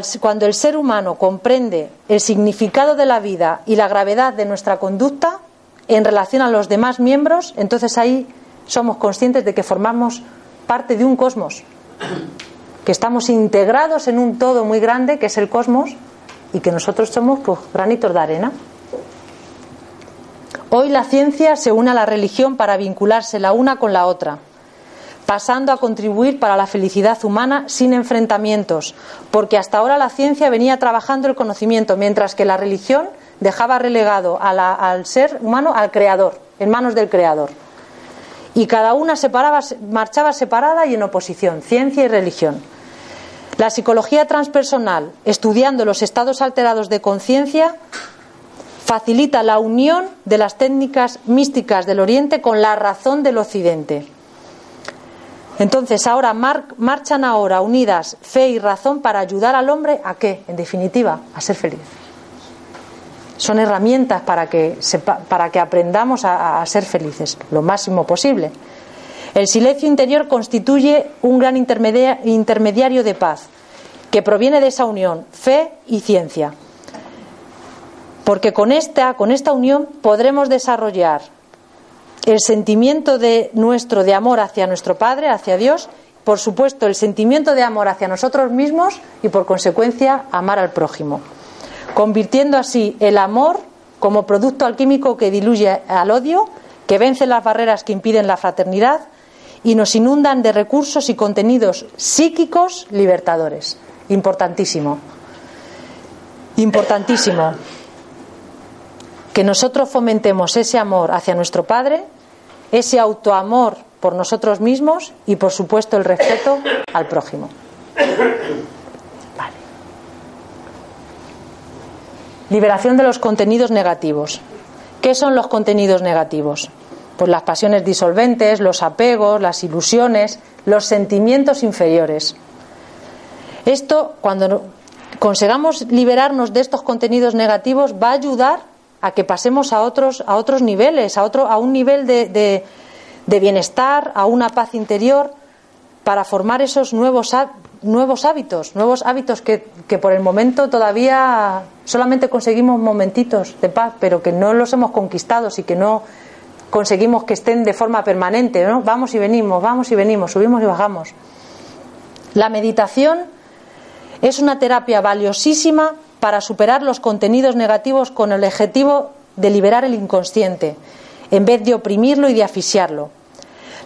el ser humano comprende el significado de la vida y la gravedad de nuestra conducta en relación a los demás miembros, entonces ahí somos conscientes de que formamos parte de un cosmos, que estamos integrados en un todo muy grande que es el cosmos y que nosotros somos pues, granitos de arena. Hoy la ciencia se une a la religión para vincularse la una con la otra pasando a contribuir para la felicidad humana sin enfrentamientos, porque hasta ahora la ciencia venía trabajando el conocimiento, mientras que la religión dejaba relegado al ser humano al creador, en manos del creador. Y cada una marchaba separada y en oposición, ciencia y religión. La psicología transpersonal, estudiando los estados alterados de conciencia, facilita la unión de las técnicas místicas del Oriente con la razón del Occidente entonces, ahora marchan ahora unidas fe y razón para ayudar al hombre a qué? En definitiva, a ser feliz. Son herramientas para que, para que aprendamos a, a ser felices lo máximo posible. El silencio interior constituye un gran intermediario de paz que proviene de esa unión, fe y ciencia. Porque con esta, con esta unión podremos desarrollar el sentimiento de nuestro de amor hacia nuestro Padre, hacia Dios, por supuesto el sentimiento de amor hacia nosotros mismos y por consecuencia amar al prójimo, convirtiendo así el amor como producto alquímico que diluye al odio, que vence las barreras que impiden la fraternidad y nos inundan de recursos y contenidos psíquicos libertadores. Importantísimo. Importantísimo que nosotros fomentemos ese amor hacia nuestro Padre ese autoamor por nosotros mismos y, por supuesto, el respeto al prójimo. Liberación de los contenidos negativos. ¿Qué son los contenidos negativos? Pues las pasiones disolventes, los apegos, las ilusiones, los sentimientos inferiores. Esto, cuando consigamos liberarnos de estos contenidos negativos, va a ayudar a que pasemos a otros, a otros niveles, a, otro, a un nivel de, de, bienestar, a una paz interior, para formar esos nuevos, nuevos hábitos, nuevos hábitos que, que, por el momento todavía solamente conseguimos momentitos de paz, pero que no los hemos conquistado y que no conseguimos que estén de forma permanente. ¿no? Vamos y venimos, vamos y venimos, subimos y bajamos. La meditación es una terapia valiosísima para superar los contenidos negativos con el objetivo de liberar el inconsciente, en vez de oprimirlo y de asfixiarlo.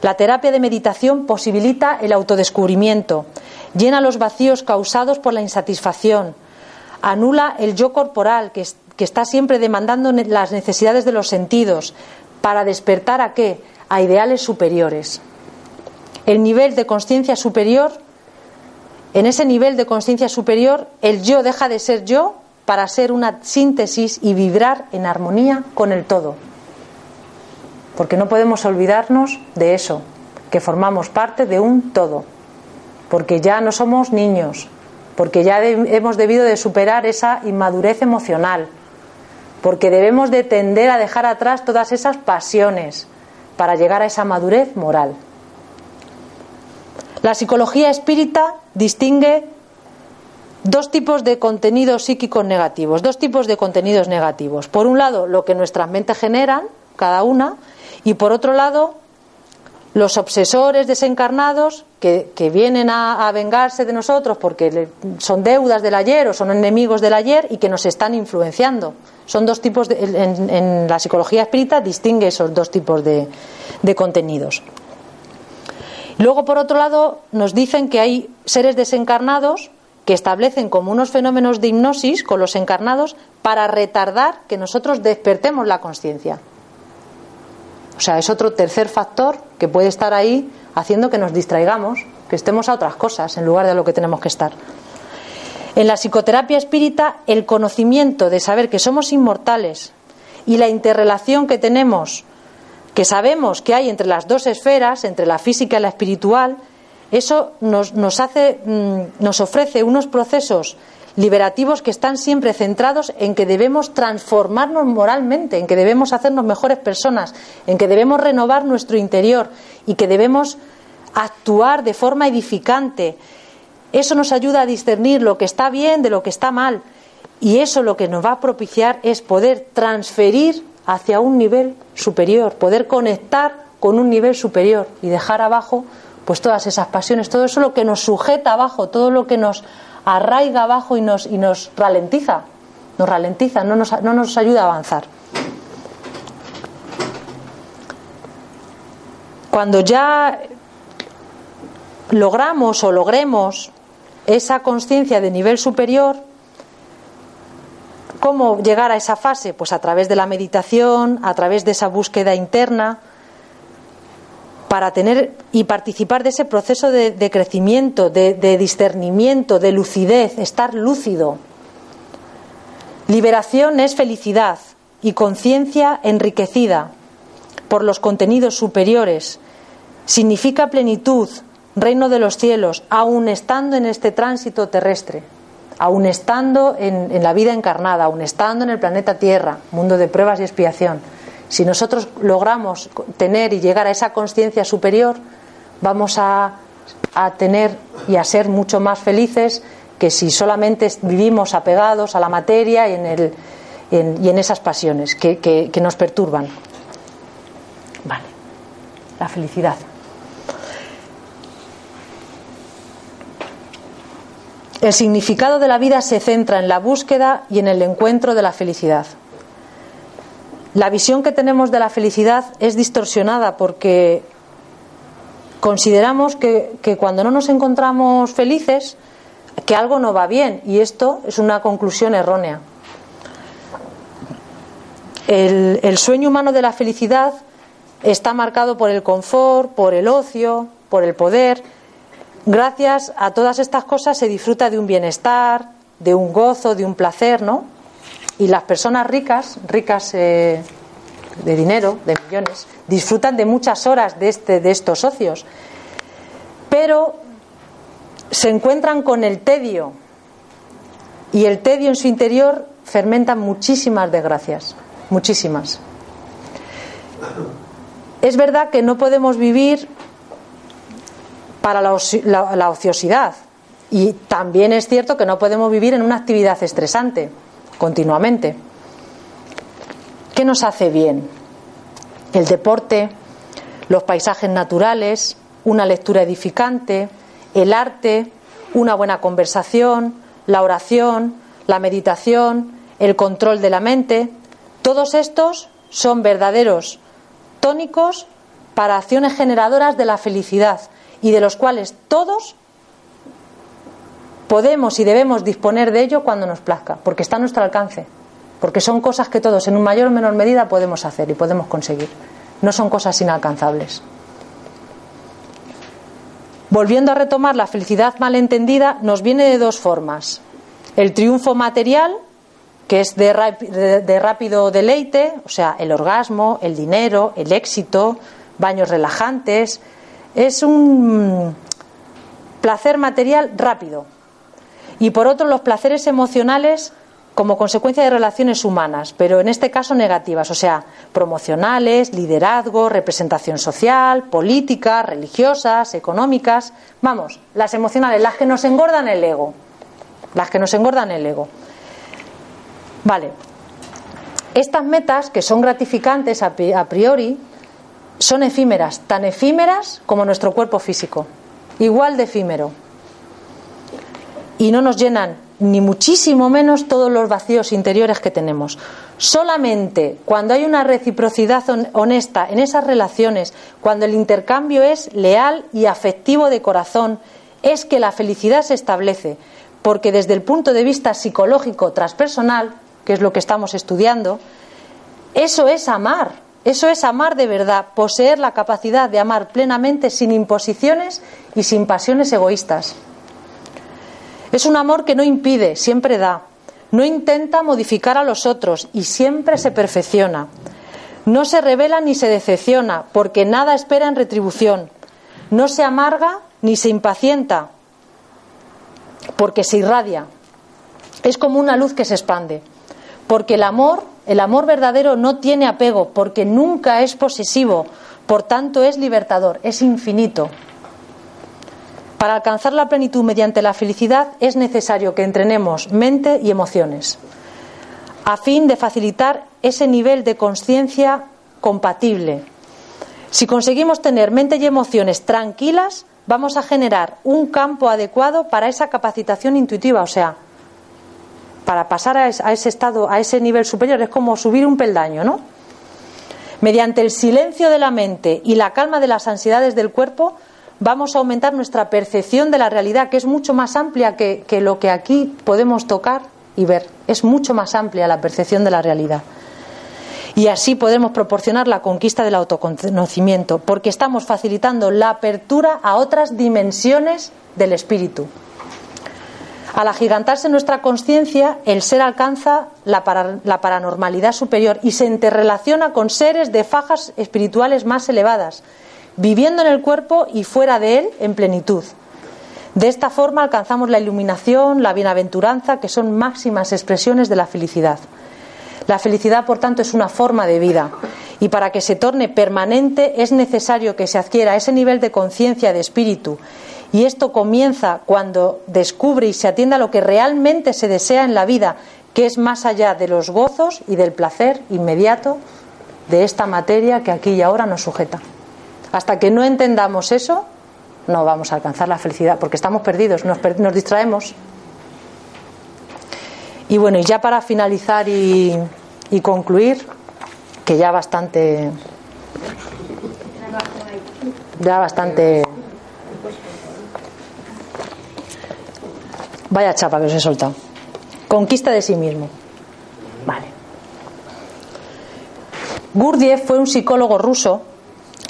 La terapia de meditación posibilita el autodescubrimiento, llena los vacíos causados por la insatisfacción, anula el yo corporal que, que está siempre demandando las necesidades de los sentidos para despertar a qué? A ideales superiores. El nivel de conciencia superior, en ese nivel de conciencia superior, el yo deja de ser yo para ser una síntesis y vibrar en armonía con el todo porque no podemos olvidarnos de eso, que formamos parte de un todo, porque ya no somos niños, porque ya hemos debido de superar esa inmadurez emocional, porque debemos de tender a dejar atrás todas esas pasiones para llegar a esa madurez moral. La psicología espírita distingue dos tipos de contenidos psíquicos negativos, dos tipos de contenidos negativos. Por un lado, lo que nuestras mentes generan, cada una, y por otro lado, los obsesores desencarnados que, vienen a, vengarse de nosotros porque son deudas del ayer o son enemigos del ayer y que nos están influenciando. Son dos tipos en, la psicología espírita distingue esos dos tipos de, de contenidos. Luego, por otro lado, nos dicen que hay seres desencarnados que establecen como unos fenómenos de hipnosis con los encarnados para retardar que nosotros despertemos la conciencia. O sea, es otro tercer factor que puede estar ahí haciendo que nos distraigamos, que estemos a otras cosas en lugar de a lo que tenemos que estar. En la psicoterapia espírita, el conocimiento de saber que somos inmortales y la interrelación que tenemos, que sabemos que hay entre las dos esferas, entre la física y la espiritual, eso nos, nos hace, mm, nos ofrece unos procesos liberativos que están siempre centrados en que debemos transformarnos moralmente, en que debemos hacernos mejores personas, en que debemos renovar nuestro interior y que debemos actuar de forma edificante. Eso nos ayuda a discernir lo que está bien de lo que está mal y eso lo que nos va a propiciar es poder transferir hacia un nivel superior, poder conectar con un nivel superior y dejar abajo pues todas esas pasiones, todo eso lo que nos sujeta abajo, todo lo que nos arraiga abajo y nos, y nos ralentiza, nos ralentiza, no nos, no nos ayuda a avanzar. Cuando ya logramos o logremos esa conciencia de nivel superior, ¿cómo llegar a esa fase? Pues a través de la meditación, a través de esa búsqueda interna, para tener y participar de ese proceso de, crecimiento, de, de discernimiento, de lucidez, estar lúcido. Liberación es felicidad y conciencia enriquecida por los contenidos superiores. Significa plenitud, reino de los cielos, aun estando en este tránsito terrestre, aun estando en, la vida encarnada, aun estando en el planeta Tierra, mundo de pruebas y expiación. Si nosotros logramos tener y llegar a esa conciencia superior, vamos a, tener y a ser mucho más felices que si solamente vivimos apegados a la materia y en, esas pasiones que nos perturban. Vale, la felicidad. El significado de la vida se centra en la búsqueda y en el encuentro de la felicidad. La visión que tenemos de la felicidad es distorsionada porque consideramos que, cuando no nos encontramos felices, que algo no va bien y esto es una conclusión errónea. El, el, sueño humano de la felicidad está marcado por el confort, por el ocio, por el poder. Gracias a todas estas cosas se disfruta de un bienestar, de un gozo, de un placer, ¿no? Y las personas ricas, ricas eh, de dinero, de millones, disfrutan de muchas horas de, este, de estos socios. Pero se encuentran con el tedio. Y el tedio en su interior fermenta muchísimas desgracias. Muchísimas. Es verdad que no podemos vivir para la, ociosidad. Y también es cierto que no podemos vivir en una actividad estresante continuamente. ¿Qué nos hace bien? El deporte, los paisajes naturales, una lectura edificante, el arte, una buena conversación, la oración, la meditación, el control de la mente. Todos estos son verdaderos tónicos para acciones generadoras de la felicidad y de los cuales todos podemos y debemos disponer de ello cuando nos plazca, porque está a nuestro alcance, porque son cosas que todos en un mayor o menor medida podemos hacer y podemos conseguir, no son cosas inalcanzables. Volviendo a retomar la felicidad malentendida, nos viene de dos formas. El triunfo material, que es de, rápido deleite, o sea, el orgasmo, el dinero, el éxito, baños relajantes, es un placer material rápido. Y por otro, los placeres emocionales como consecuencia de relaciones humanas, pero en este caso negativas, o sea, promocionales, liderazgo, representación social, política, religiosas, económicas, vamos, las emocionales, las que nos engordan el ego, las que nos engordan el ego. Vale, estas metas, que son gratificantes a priori, son efímeras, tan efímeras como nuestro cuerpo físico, igual de efímero. Y no nos llenan ni muchísimo menos todos los vacíos interiores que tenemos. Solamente cuando hay una reciprocidad honesta en esas relaciones, cuando el intercambio es leal y afectivo de corazón, es que la felicidad se establece, porque desde el punto de vista psicológico transpersonal, que es lo que estamos estudiando, eso es amar, eso es amar de verdad, poseer la capacidad de amar plenamente sin imposiciones y sin pasiones egoístas. Es un amor que no impide, siempre da. No intenta modificar a los otros y siempre se perfecciona. No se revela ni se decepciona, porque nada espera en retribución. No se amarga ni se impacienta, porque se irradia. Es como una luz que se expande. Porque el amor, el amor verdadero no tiene apego, porque nunca es posesivo, por tanto es libertador, es infinito. Para alcanzar la plenitud mediante la felicidad es necesario que entrenemos mente y emociones, a fin de facilitar ese nivel de conciencia compatible. Si conseguimos tener mente y emociones tranquilas, vamos a generar un campo adecuado para esa capacitación intuitiva, o sea, para pasar a ese estado, a ese nivel superior, es como subir un peldaño, ¿no? Mediante el silencio de la mente y la calma de las ansiedades del cuerpo, vamos a aumentar nuestra percepción de la realidad, que es mucho más amplia que, lo que aquí podemos tocar y ver. Es mucho más amplia la percepción de la realidad. Y así podemos proporcionar la conquista del autoconocimiento, porque estamos facilitando la apertura a otras dimensiones del espíritu. Al agigantarse nuestra conciencia, el ser alcanza la, paranormalidad superior y se interrelaciona con seres de fajas espirituales más elevadas, viviendo en el cuerpo y fuera de él en plenitud. De esta forma alcanzamos la iluminación, la bienaventuranza, que son máximas expresiones de la felicidad. La felicidad, por tanto, es una forma de vida y para que se torne permanente es necesario que se adquiera ese nivel de conciencia de espíritu y esto comienza cuando descubre y se atienda a lo que realmente se desea en la vida, que es más allá de los gozos y del placer inmediato de esta materia que aquí y ahora nos sujeta. Hasta que no entendamos eso, no vamos a alcanzar la felicidad, porque estamos perdidos, nos, distraemos. Y bueno, y ya para finalizar y, y concluir, que ya bastante. Ya bastante. Vaya chapa que os he soltado. Conquista de sí mismo. Vale. Gurdjieff fue un psicólogo ruso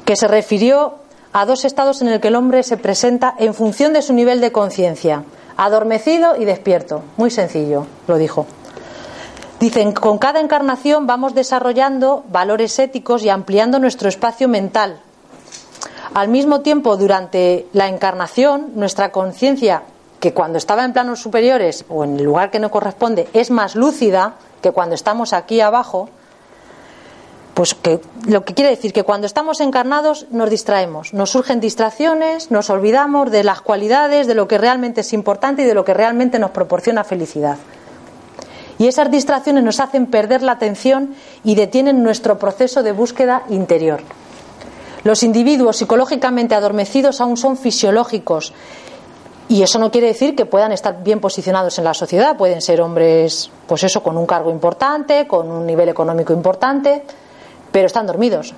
que se refirió a dos estados en el que el hombre se presenta en función de su nivel de conciencia, adormecido y despierto. Muy sencillo, lo dijo. Dicen, con cada encarnación vamos desarrollando valores éticos y ampliando nuestro espacio mental. Al mismo tiempo, durante la encarnación, nuestra conciencia, que cuando estaba en planos superiores o en el lugar que no corresponde, es más lúcida que cuando estamos aquí abajo, pues lo que quiere decir que cuando estamos encarnados nos distraemos, nos surgen distracciones, nos olvidamos de las cualidades, de lo que realmente es importante y de lo que realmente nos proporciona felicidad. Y esas distracciones nos hacen perder la atención y detienen nuestro proceso de búsqueda interior. Los individuos psicológicamente adormecidos aún son fisiológicos y eso no quiere decir que puedan estar bien posicionados en la sociedad. Pueden ser hombres, pues eso, con un cargo importante, con un nivel económico importante, pero están dormidos.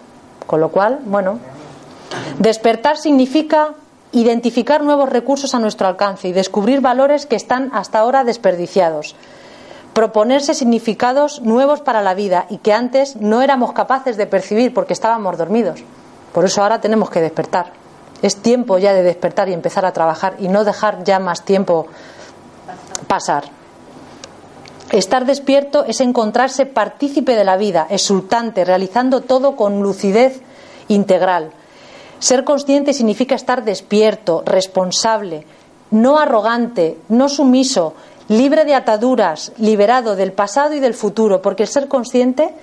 Con lo cual, bueno, Despertar significa identificar nuevos recursos a nuestro alcance y descubrir valores que están hasta ahora desperdiciados. Proponerse significados nuevos para la vida y que antes no éramos capaces de percibir porque estábamos dormidos. Por eso ahora tenemos que despertar. Es tiempo ya de despertar y empezar a trabajar y no dejar ya más tiempo pasar. Estar despierto es encontrarse partícipe de la vida, exultante, realizando todo con lucidez integral. Ser consciente significa estar despierto, responsable, no arrogante, no sumiso, libre de ataduras, liberado del pasado y del futuro, porque el ser consciente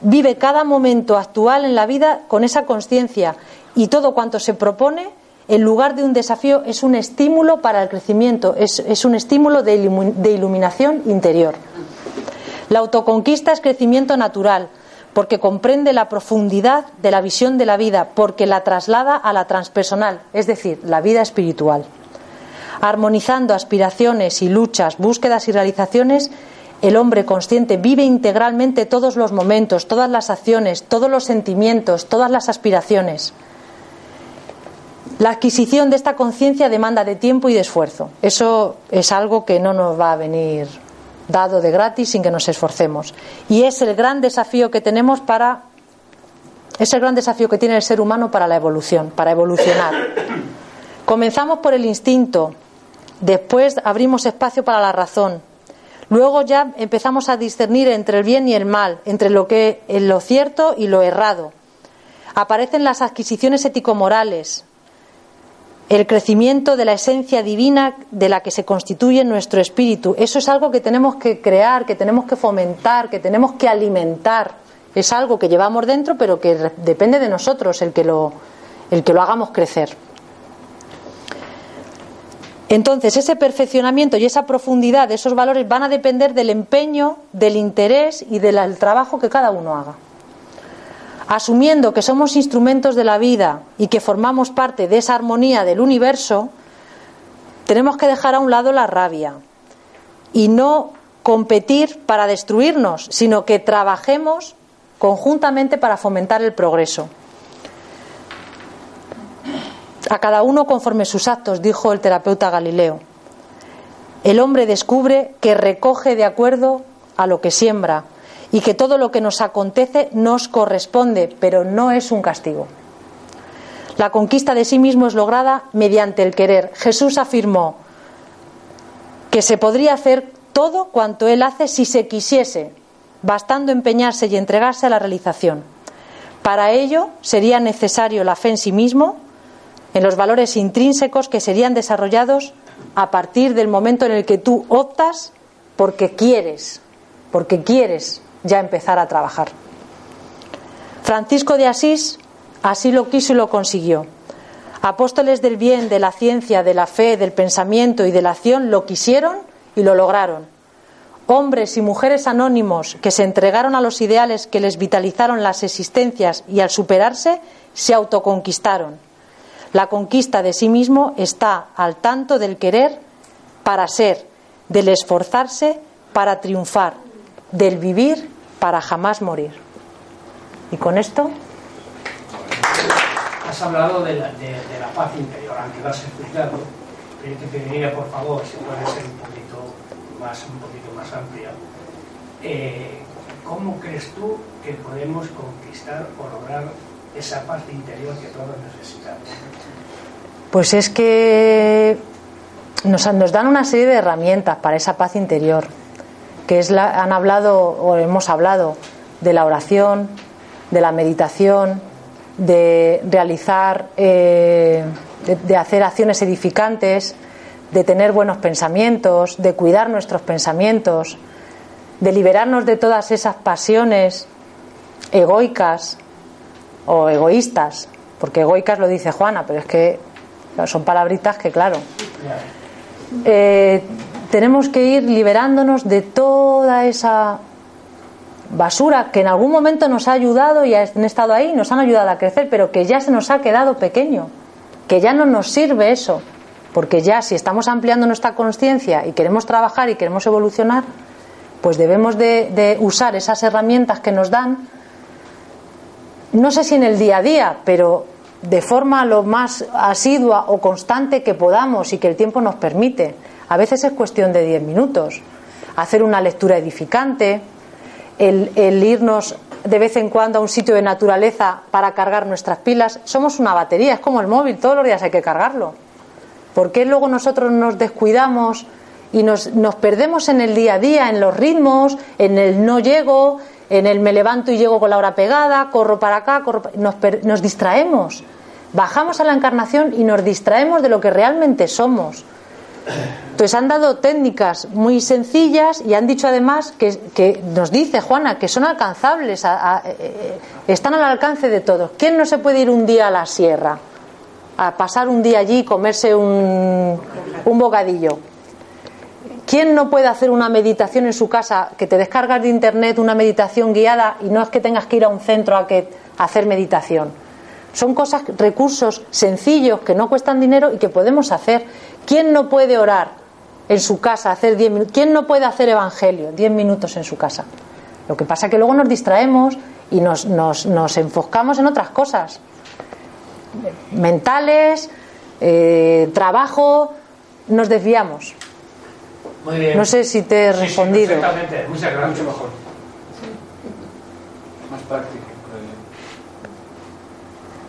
vive cada momento actual en la vida con esa conciencia y todo cuanto se propone, en lugar de un desafío, es un estímulo para el crecimiento, es, un estímulo de iluminación interior. La autoconquista es crecimiento natural, porque comprende la profundidad de la visión de la vida, porque la traslada a la transpersonal, es decir, la vida espiritual. Armonizando aspiraciones y luchas, búsquedas y realizaciones, el hombre consciente vive integralmente todos los momentos, todas las acciones, todos los sentimientos, todas las aspiraciones. La adquisición de esta conciencia demanda de tiempo y de esfuerzo. Eso es algo que no nos va a venir dado de gratis sin que nos esforcemos. Y es el gran desafío que tenemos para es el gran desafío que tiene el ser humano para la evolución, para evolucionar. Comenzamos por el instinto, después abrimos espacio para la razón, luego ya empezamos a discernir entre el bien y el mal, entre lo que lo cierto y lo errado. Aparecen las adquisiciones ético-morales, el crecimiento de la esencia divina de la que se constituye nuestro espíritu. Eso es algo que tenemos que crear, que tenemos que fomentar, que tenemos que alimentar. Es algo que llevamos dentro, pero que depende de nosotros el que lo, el que lo hagamos crecer. Entonces, ese perfeccionamiento y esa profundidad de esos valores van a depender del empeño, del interés y del trabajo que cada uno haga asumiendo que somos instrumentos de la vida y que formamos parte de esa armonía del universo, tenemos que dejar a un lado la rabia y no competir para destruirnos, sino que trabajemos conjuntamente para fomentar el progreso. A cada uno conforme sus actos, dijo el terapeuta Galileo. El hombre descubre que recoge de acuerdo a lo que siembra y que todo lo que nos acontece nos corresponde, pero no es un castigo. La conquista de sí mismo es lograda mediante el querer. Jesús afirmó que se podría hacer todo cuanto Él hace si se quisiese, bastando empeñarse y entregarse a la realización. Para ello sería necesario la fe en sí mismo, en los valores intrínsecos que serían desarrollados a partir del momento en el que tú optas porque quieres, porque quieres ya empezar a trabajar. Francisco de Asís así lo quiso y lo consiguió. Apóstoles del bien, de la ciencia, de la fe, del pensamiento y de la acción lo quisieron y lo lograron. Hombres y mujeres anónimos que se entregaron a los ideales que les vitalizaron las existencias y al superarse se autoconquistaron. La conquista de sí mismo está al tanto del querer para ser, del esforzarse para triunfar, del vivir para jamás morir. Y con esto. Has hablado de la, paz interior, aunque lo has explicado, pero yo te pediría, por favor, si puede ser un poquito más, un poquito más amplia. Eh, ¿Cómo crees tú que podemos conquistar o lograr esa paz interior que todos necesitamos? Pues es que nos, nos dan una serie de herramientas para esa paz interior que es la, han hablado o hemos hablado de la oración, de la meditación, de realizar, eh, de, hacer acciones edificantes, de tener buenos pensamientos, de cuidar nuestros pensamientos, de liberarnos de todas esas pasiones egoicas o egoístas, porque egoicas lo dice Juana, pero es que son palabritas que, claro, eh, tenemos que ir liberándonos de toda esa basura que en algún momento nos ha ayudado y han estado ahí, nos han ayudado a crecer, pero que ya se nos ha quedado pequeño, que ya no nos sirve eso, porque ya si estamos ampliando nuestra conciencia y queremos trabajar y queremos evolucionar, pues debemos de, de, usar esas herramientas que nos dan, no sé si en el día a día, pero de forma lo más asidua o constante que podamos y que el tiempo nos permite. A veces es cuestión de 10 minutos. Hacer una lectura edificante, el, irnos de vez en cuando a un sitio de naturaleza para cargar nuestras pilas. Somos una batería, es como el móvil, todos los días hay que cargarlo. ¿Por qué luego nosotros nos descuidamos y nos, nos perdemos en el día a día, en los ritmos, en el no llego, en el me levanto y llego con la hora pegada, corro para acá, corro nos, nos distraemos? Bajamos a la encarnación y nos distraemos de lo que realmente somos. Entonces han dado técnicas muy sencillas y han dicho además que, nos dice Juana que son alcanzables, eh, están al alcance de todos. ¿Quién no se puede ir un día a la sierra? A pasar un día allí y comerse un, un bocadillo. ¿Quién no puede hacer una meditación en su casa, que te descargas de internet una meditación guiada y no es que tengas que ir a un centro a, que, a hacer meditación? Son cosas, recursos sencillos que no cuestan dinero y que podemos hacer. ¿Quién no puede orar en su casa, hacer diez minutos? ¿Quién no puede hacer evangelio? Diez minutos en su casa. Lo que pasa es que luego nos distraemos y nos, nos, enfocamos en otras cosas. Mentales, eh, trabajo, nos desviamos. Muy bien. No sé si te he respondido. exactamente, muchas gracias. Mucho mejor. Más práctico.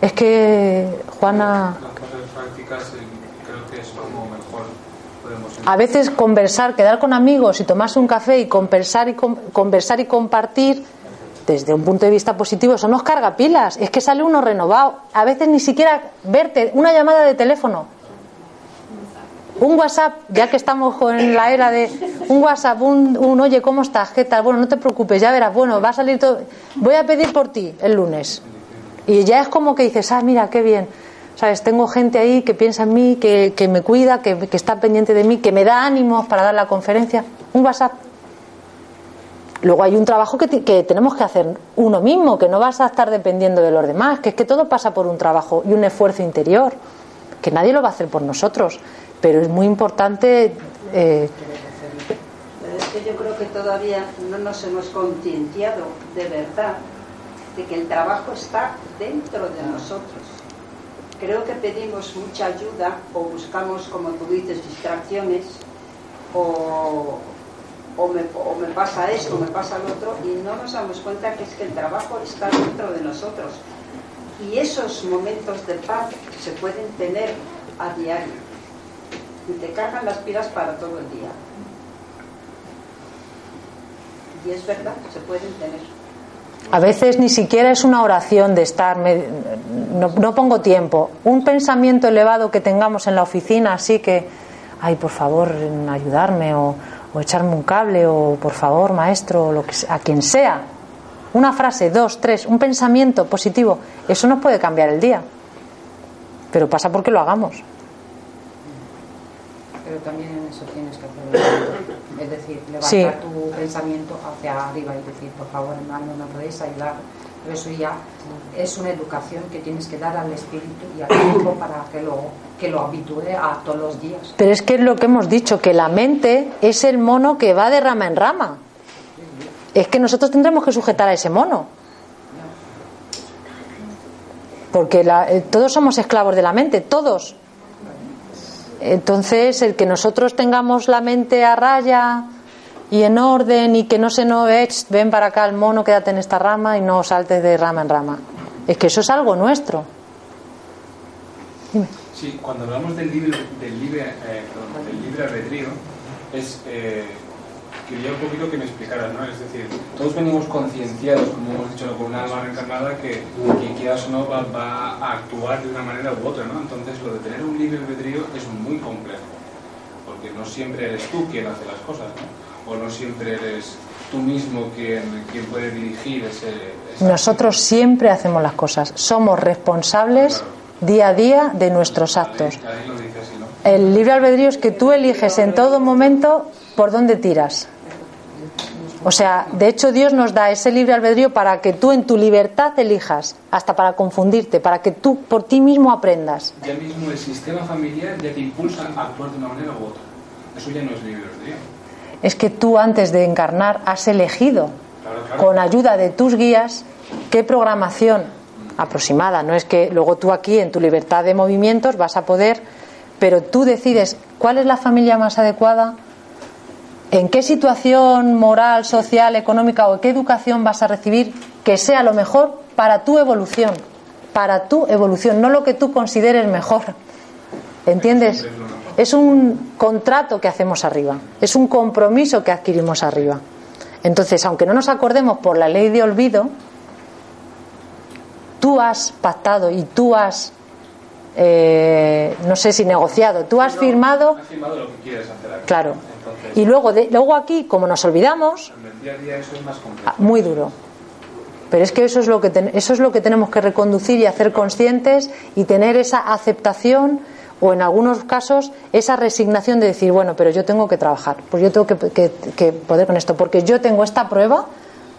Es que Juana. Las cosas prácticas eh, creo que es como mejor podemos. A veces conversar, quedar con amigos y tomarse un café y conversar y, conversar y compartir desde un punto de vista positivo, eso nos carga pilas. Es que sale uno renovado. A veces ni siquiera verte, una llamada de teléfono. Un WhatsApp, ya que estamos en la era de un WhatsApp, un, un oye, ¿cómo estás? ¿Qué tal? Bueno, no te preocupes, ya verás, bueno, va a salir todo. Voy a pedir por ti el lunes. Y ya es como que dices, ah, mira, qué bien. ¿Sabes? Tengo gente ahí que piensa en mí, que, me cuida, que, está pendiente de mí, que me da ánimos para dar la conferencia. Un WhatsApp. Luego hay un trabajo que, que, tenemos que hacer uno mismo, que no vas a estar dependiendo de los demás, que es que todo pasa por un trabajo y un esfuerzo interior, que nadie lo va a hacer por nosotros. Pero es muy importante. Eh... Que yo creo que todavía no nos hemos concienciado de verdad de que el trabajo está dentro de nosotros. Creo que pedimos mucha ayuda o buscamos, como tú dices, distracciones o, me, pasa esto, o me pasa lo otro y no nos damos cuenta que es que el trabajo está dentro de nosotros. Y esos momentos de paz se pueden tener a diario y te cargan las pilas para todo el día. Y es verdad, se pueden tener. A veces ni siquiera es una oración de estar, no, pongo tiempo. Un pensamiento elevado que tengamos en la oficina, así que, ay, por favor, ayudarme o, echarme un cable o por favor, maestro, o lo que, a quien sea. Una frase, dos, tres, un pensamiento positivo, eso nos puede cambiar el día. Pero pasa porque lo hagamos. Pero también en eso tienes que hacer es decir, levantar tu pensamiento hacia arriba y decir, por favor, hermano, ¿me podéis ayudar? Pero eso ya es una educación que tienes que dar al espíritu y al [coughs] cuerpo para que lo, que lo habitúe a todos los días. Pero es que es lo que hemos dicho, que la mente es el mono que va de rama en rama. Es que nosotros tendremos que sujetar a ese mono. Porque eh, todos somos esclavos de la mente, todos. Entonces, el que nosotros tengamos la mente a raya y en orden y que no se nos eche, ven para acá el mono, quédate en esta rama y no saltes de rama en rama. Es que eso es algo nuestro. Sí, cuando hablamos del libre, del libre, eh, albedrío, es eh, quería un poquito que me explicaras, ¿no? Es decir, todos venimos concienciados, como hemos dicho, con una alma reencarnada que, que quieras o no va, a actuar de una manera u otra, ¿no? Entonces, lo de tener un libre albedrío es muy complejo, porque no siempre eres tú quien hace las cosas, ¿no? O no siempre eres tú mismo quien, quien puede dirigir ese... Nosotros siempre hacemos las cosas, somos responsables día a día de nuestros actos. El libre albedrío es que tú eliges en todo momento por dónde tiras. O sea, de hecho Dios nos da ese libre albedrío para que tú en tu libertad elijas, hasta para confundirte, para que tú por ti mismo aprendas. Ya mismo el sistema familiar ya te impulsa a actuar de una manera u otra. Eso ya no es libre albedrío. Es que tú antes de encarnar has elegido, con ayuda de tus guías, qué programación aproximada. No es que luego tú aquí, en tu libertad de movimientos, vas a poder, pero tú decides cuál es la familia más adecuada, en qué situación moral, social, económica o qué educación vas a recibir que sea lo mejor para tu evolución, para tu evolución, no lo que tú consideres mejor. ¿Entiendes? Es un contrato que hacemos arriba, es un compromiso que adquirimos arriba. Entonces, aunque no nos acordemos por la ley de olvido, tú has pactado y tú has, eh, no sé si negociado, tú has firmado. Has firmado lo que quieres hacer aquí. Claro. Y luego, luego aquí, como nos olvidamos. Ah, muy duro. Pero es que eso es lo que eso es lo que tenemos que reconducir y hacer conscientes y tener esa aceptación o en algunos casos esa resignación de decir, bueno, pero yo tengo que trabajar, pues yo tengo que, poder con esto, porque yo tengo esta prueba,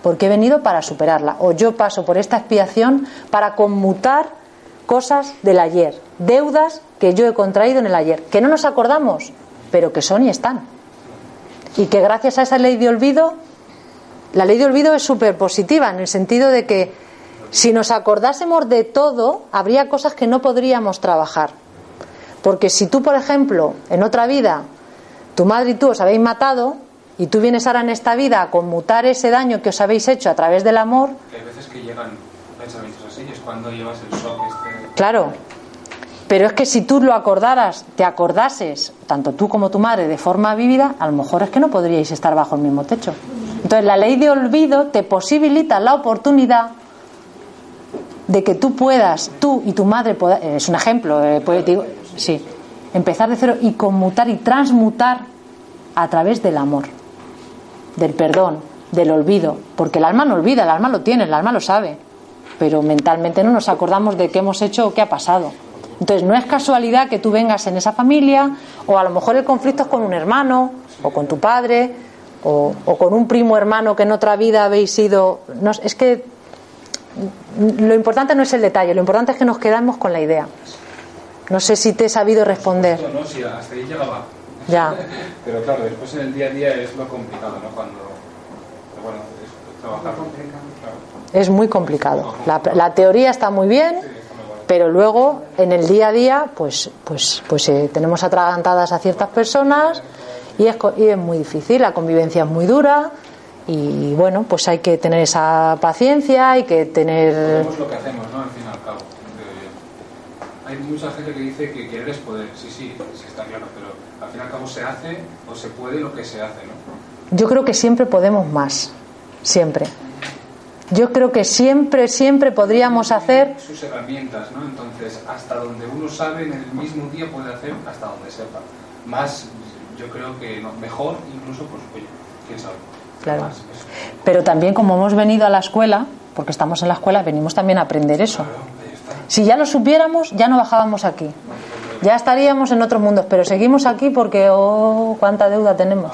porque he venido para superarla, o yo paso por esta expiación para conmutar cosas del ayer, deudas que yo he contraído en el ayer, que no nos acordamos, pero que son y están. Y que gracias a esa ley de olvido, la ley de olvido es súper positiva, en el sentido de que si nos acordásemos de todo, habría cosas que no podríamos trabajar porque si tú, por ejemplo, en otra vida, tu madre y tú os habéis matado, y tú vienes ahora en esta vida a conmutar ese daño que os habéis hecho a través del amor. hay veces que llegan pensamientos así, es cuando llevas el shock este. Claro. Pero es que si tú lo acordaras, te acordases, tanto tú como tu madre, de forma vívida, a lo mejor es que no podríais estar bajo el mismo techo. Entonces, la ley de olvido te posibilita la oportunidad de que tú puedas, tú y tu madre, es un ejemplo, eh, Sí, empezar de cero y conmutar y transmutar a través del amor, del perdón, del olvido, porque el alma no olvida, el alma lo tiene, el alma lo sabe, pero mentalmente no nos acordamos de qué hemos hecho o qué ha pasado. Entonces no es casualidad que tú vengas en esa familia o a lo mejor el conflicto es con un hermano o con tu padre o, con un primo hermano que en otra vida habéis sido... No, es que lo importante no es el detalle, lo importante es que nos quedamos con la idea. No sé si te he sabido responder. No, no, sí, hasta ahí llegaba. Ya. [laughs] Pero claro, después en el día a día es lo complicado, ¿no? Cuando, bueno, es trabajar. Es muy complicado. La, la teoría está muy bien, pero luego en el día a día, pues, pues, pues eh, tenemos atragantadas a ciertas personas y es, y es muy difícil. La convivencia es muy dura y bueno, pues hay que tener esa paciencia, hay que tener. Lo que hacemos, ¿no? Al fin y al cabo hay mucha gente que dice que querer es poder. Sí, sí, sí está claro, pero al fin y al cabo se hace o se puede lo que se hace, ¿no? Yo creo que siempre podemos más, siempre. Yo creo que siempre, siempre podríamos hacer... Sus herramientas, ¿no? Entonces, hasta donde uno sabe, en el mismo día puede hacer hasta donde sepa. Más, yo creo que mejor, incluso, pues, oye, quién sabe. Claro. Pero también como hemos venido a la escuela, porque estamos en la escuela, venimos también a aprender eso. Si ya lo supiéramos, ya no bajábamos aquí. Ya estaríamos en otros mundos, pero seguimos aquí porque, oh, cuánta deuda tenemos.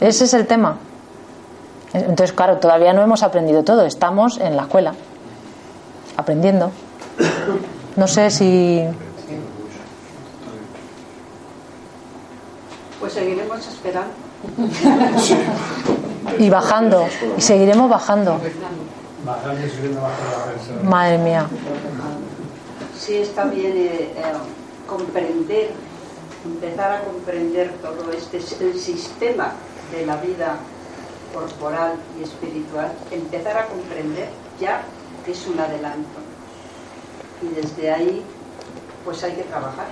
Ese es el tema. Entonces, claro, todavía no hemos aprendido todo, estamos en la escuela, aprendiendo. No sé si. Pues seguiremos esperando. Y bajando, y seguiremos bajando. Madre mía. Sí, está bien eh, eh, comprender, empezar a comprender todo este el sistema de la vida corporal y espiritual, empezar a comprender ya es un adelanto. Y desde ahí, pues hay que trabajar.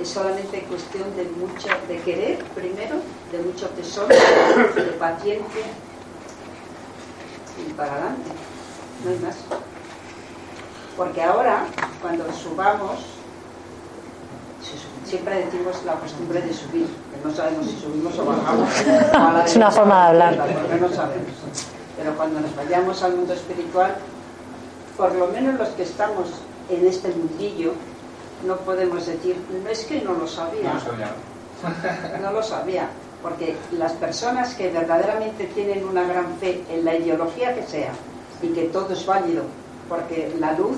Es solamente cuestión de mucho, de querer primero, de mucho tesoro, de paciencia y para adelante, no hay más. Porque ahora, cuando subamos, siempre decimos la costumbre de subir, que no sabemos si subimos o bajamos. [laughs] es una forma de hablar. Porque no sabemos. Pero cuando nos vayamos al mundo espiritual, por lo menos los que estamos en este mundillo, no podemos decir, no es que no lo sabía. No, [laughs] no lo sabía porque las personas que verdaderamente tienen una gran fe en la ideología que sea y que todo es válido, porque la luz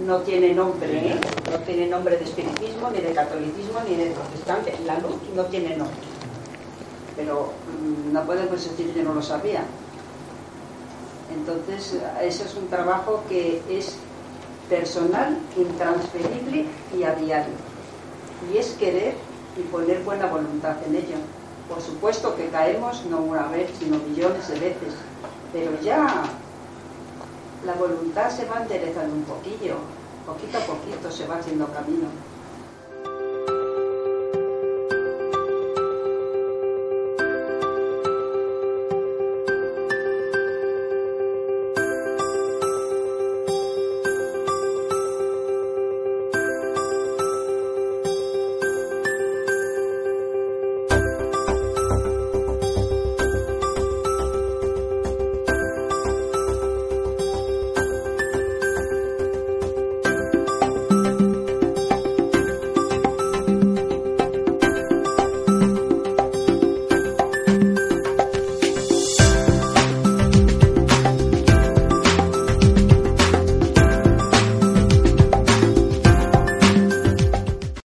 no tiene nombre, ¿eh? no tiene nombre de espiritismo, ni de catolicismo, ni de protestante, la luz no tiene nombre. Pero no podemos decir que no lo sabía. Entonces, eso es un trabajo que es personal, intransferible y a diario. Y es querer y poner buena voluntad en ello. Por supuesto que caemos no una vez, sino millones de veces, pero ya la voluntad se va enderezando un poquillo, poquito a poquito se va haciendo camino.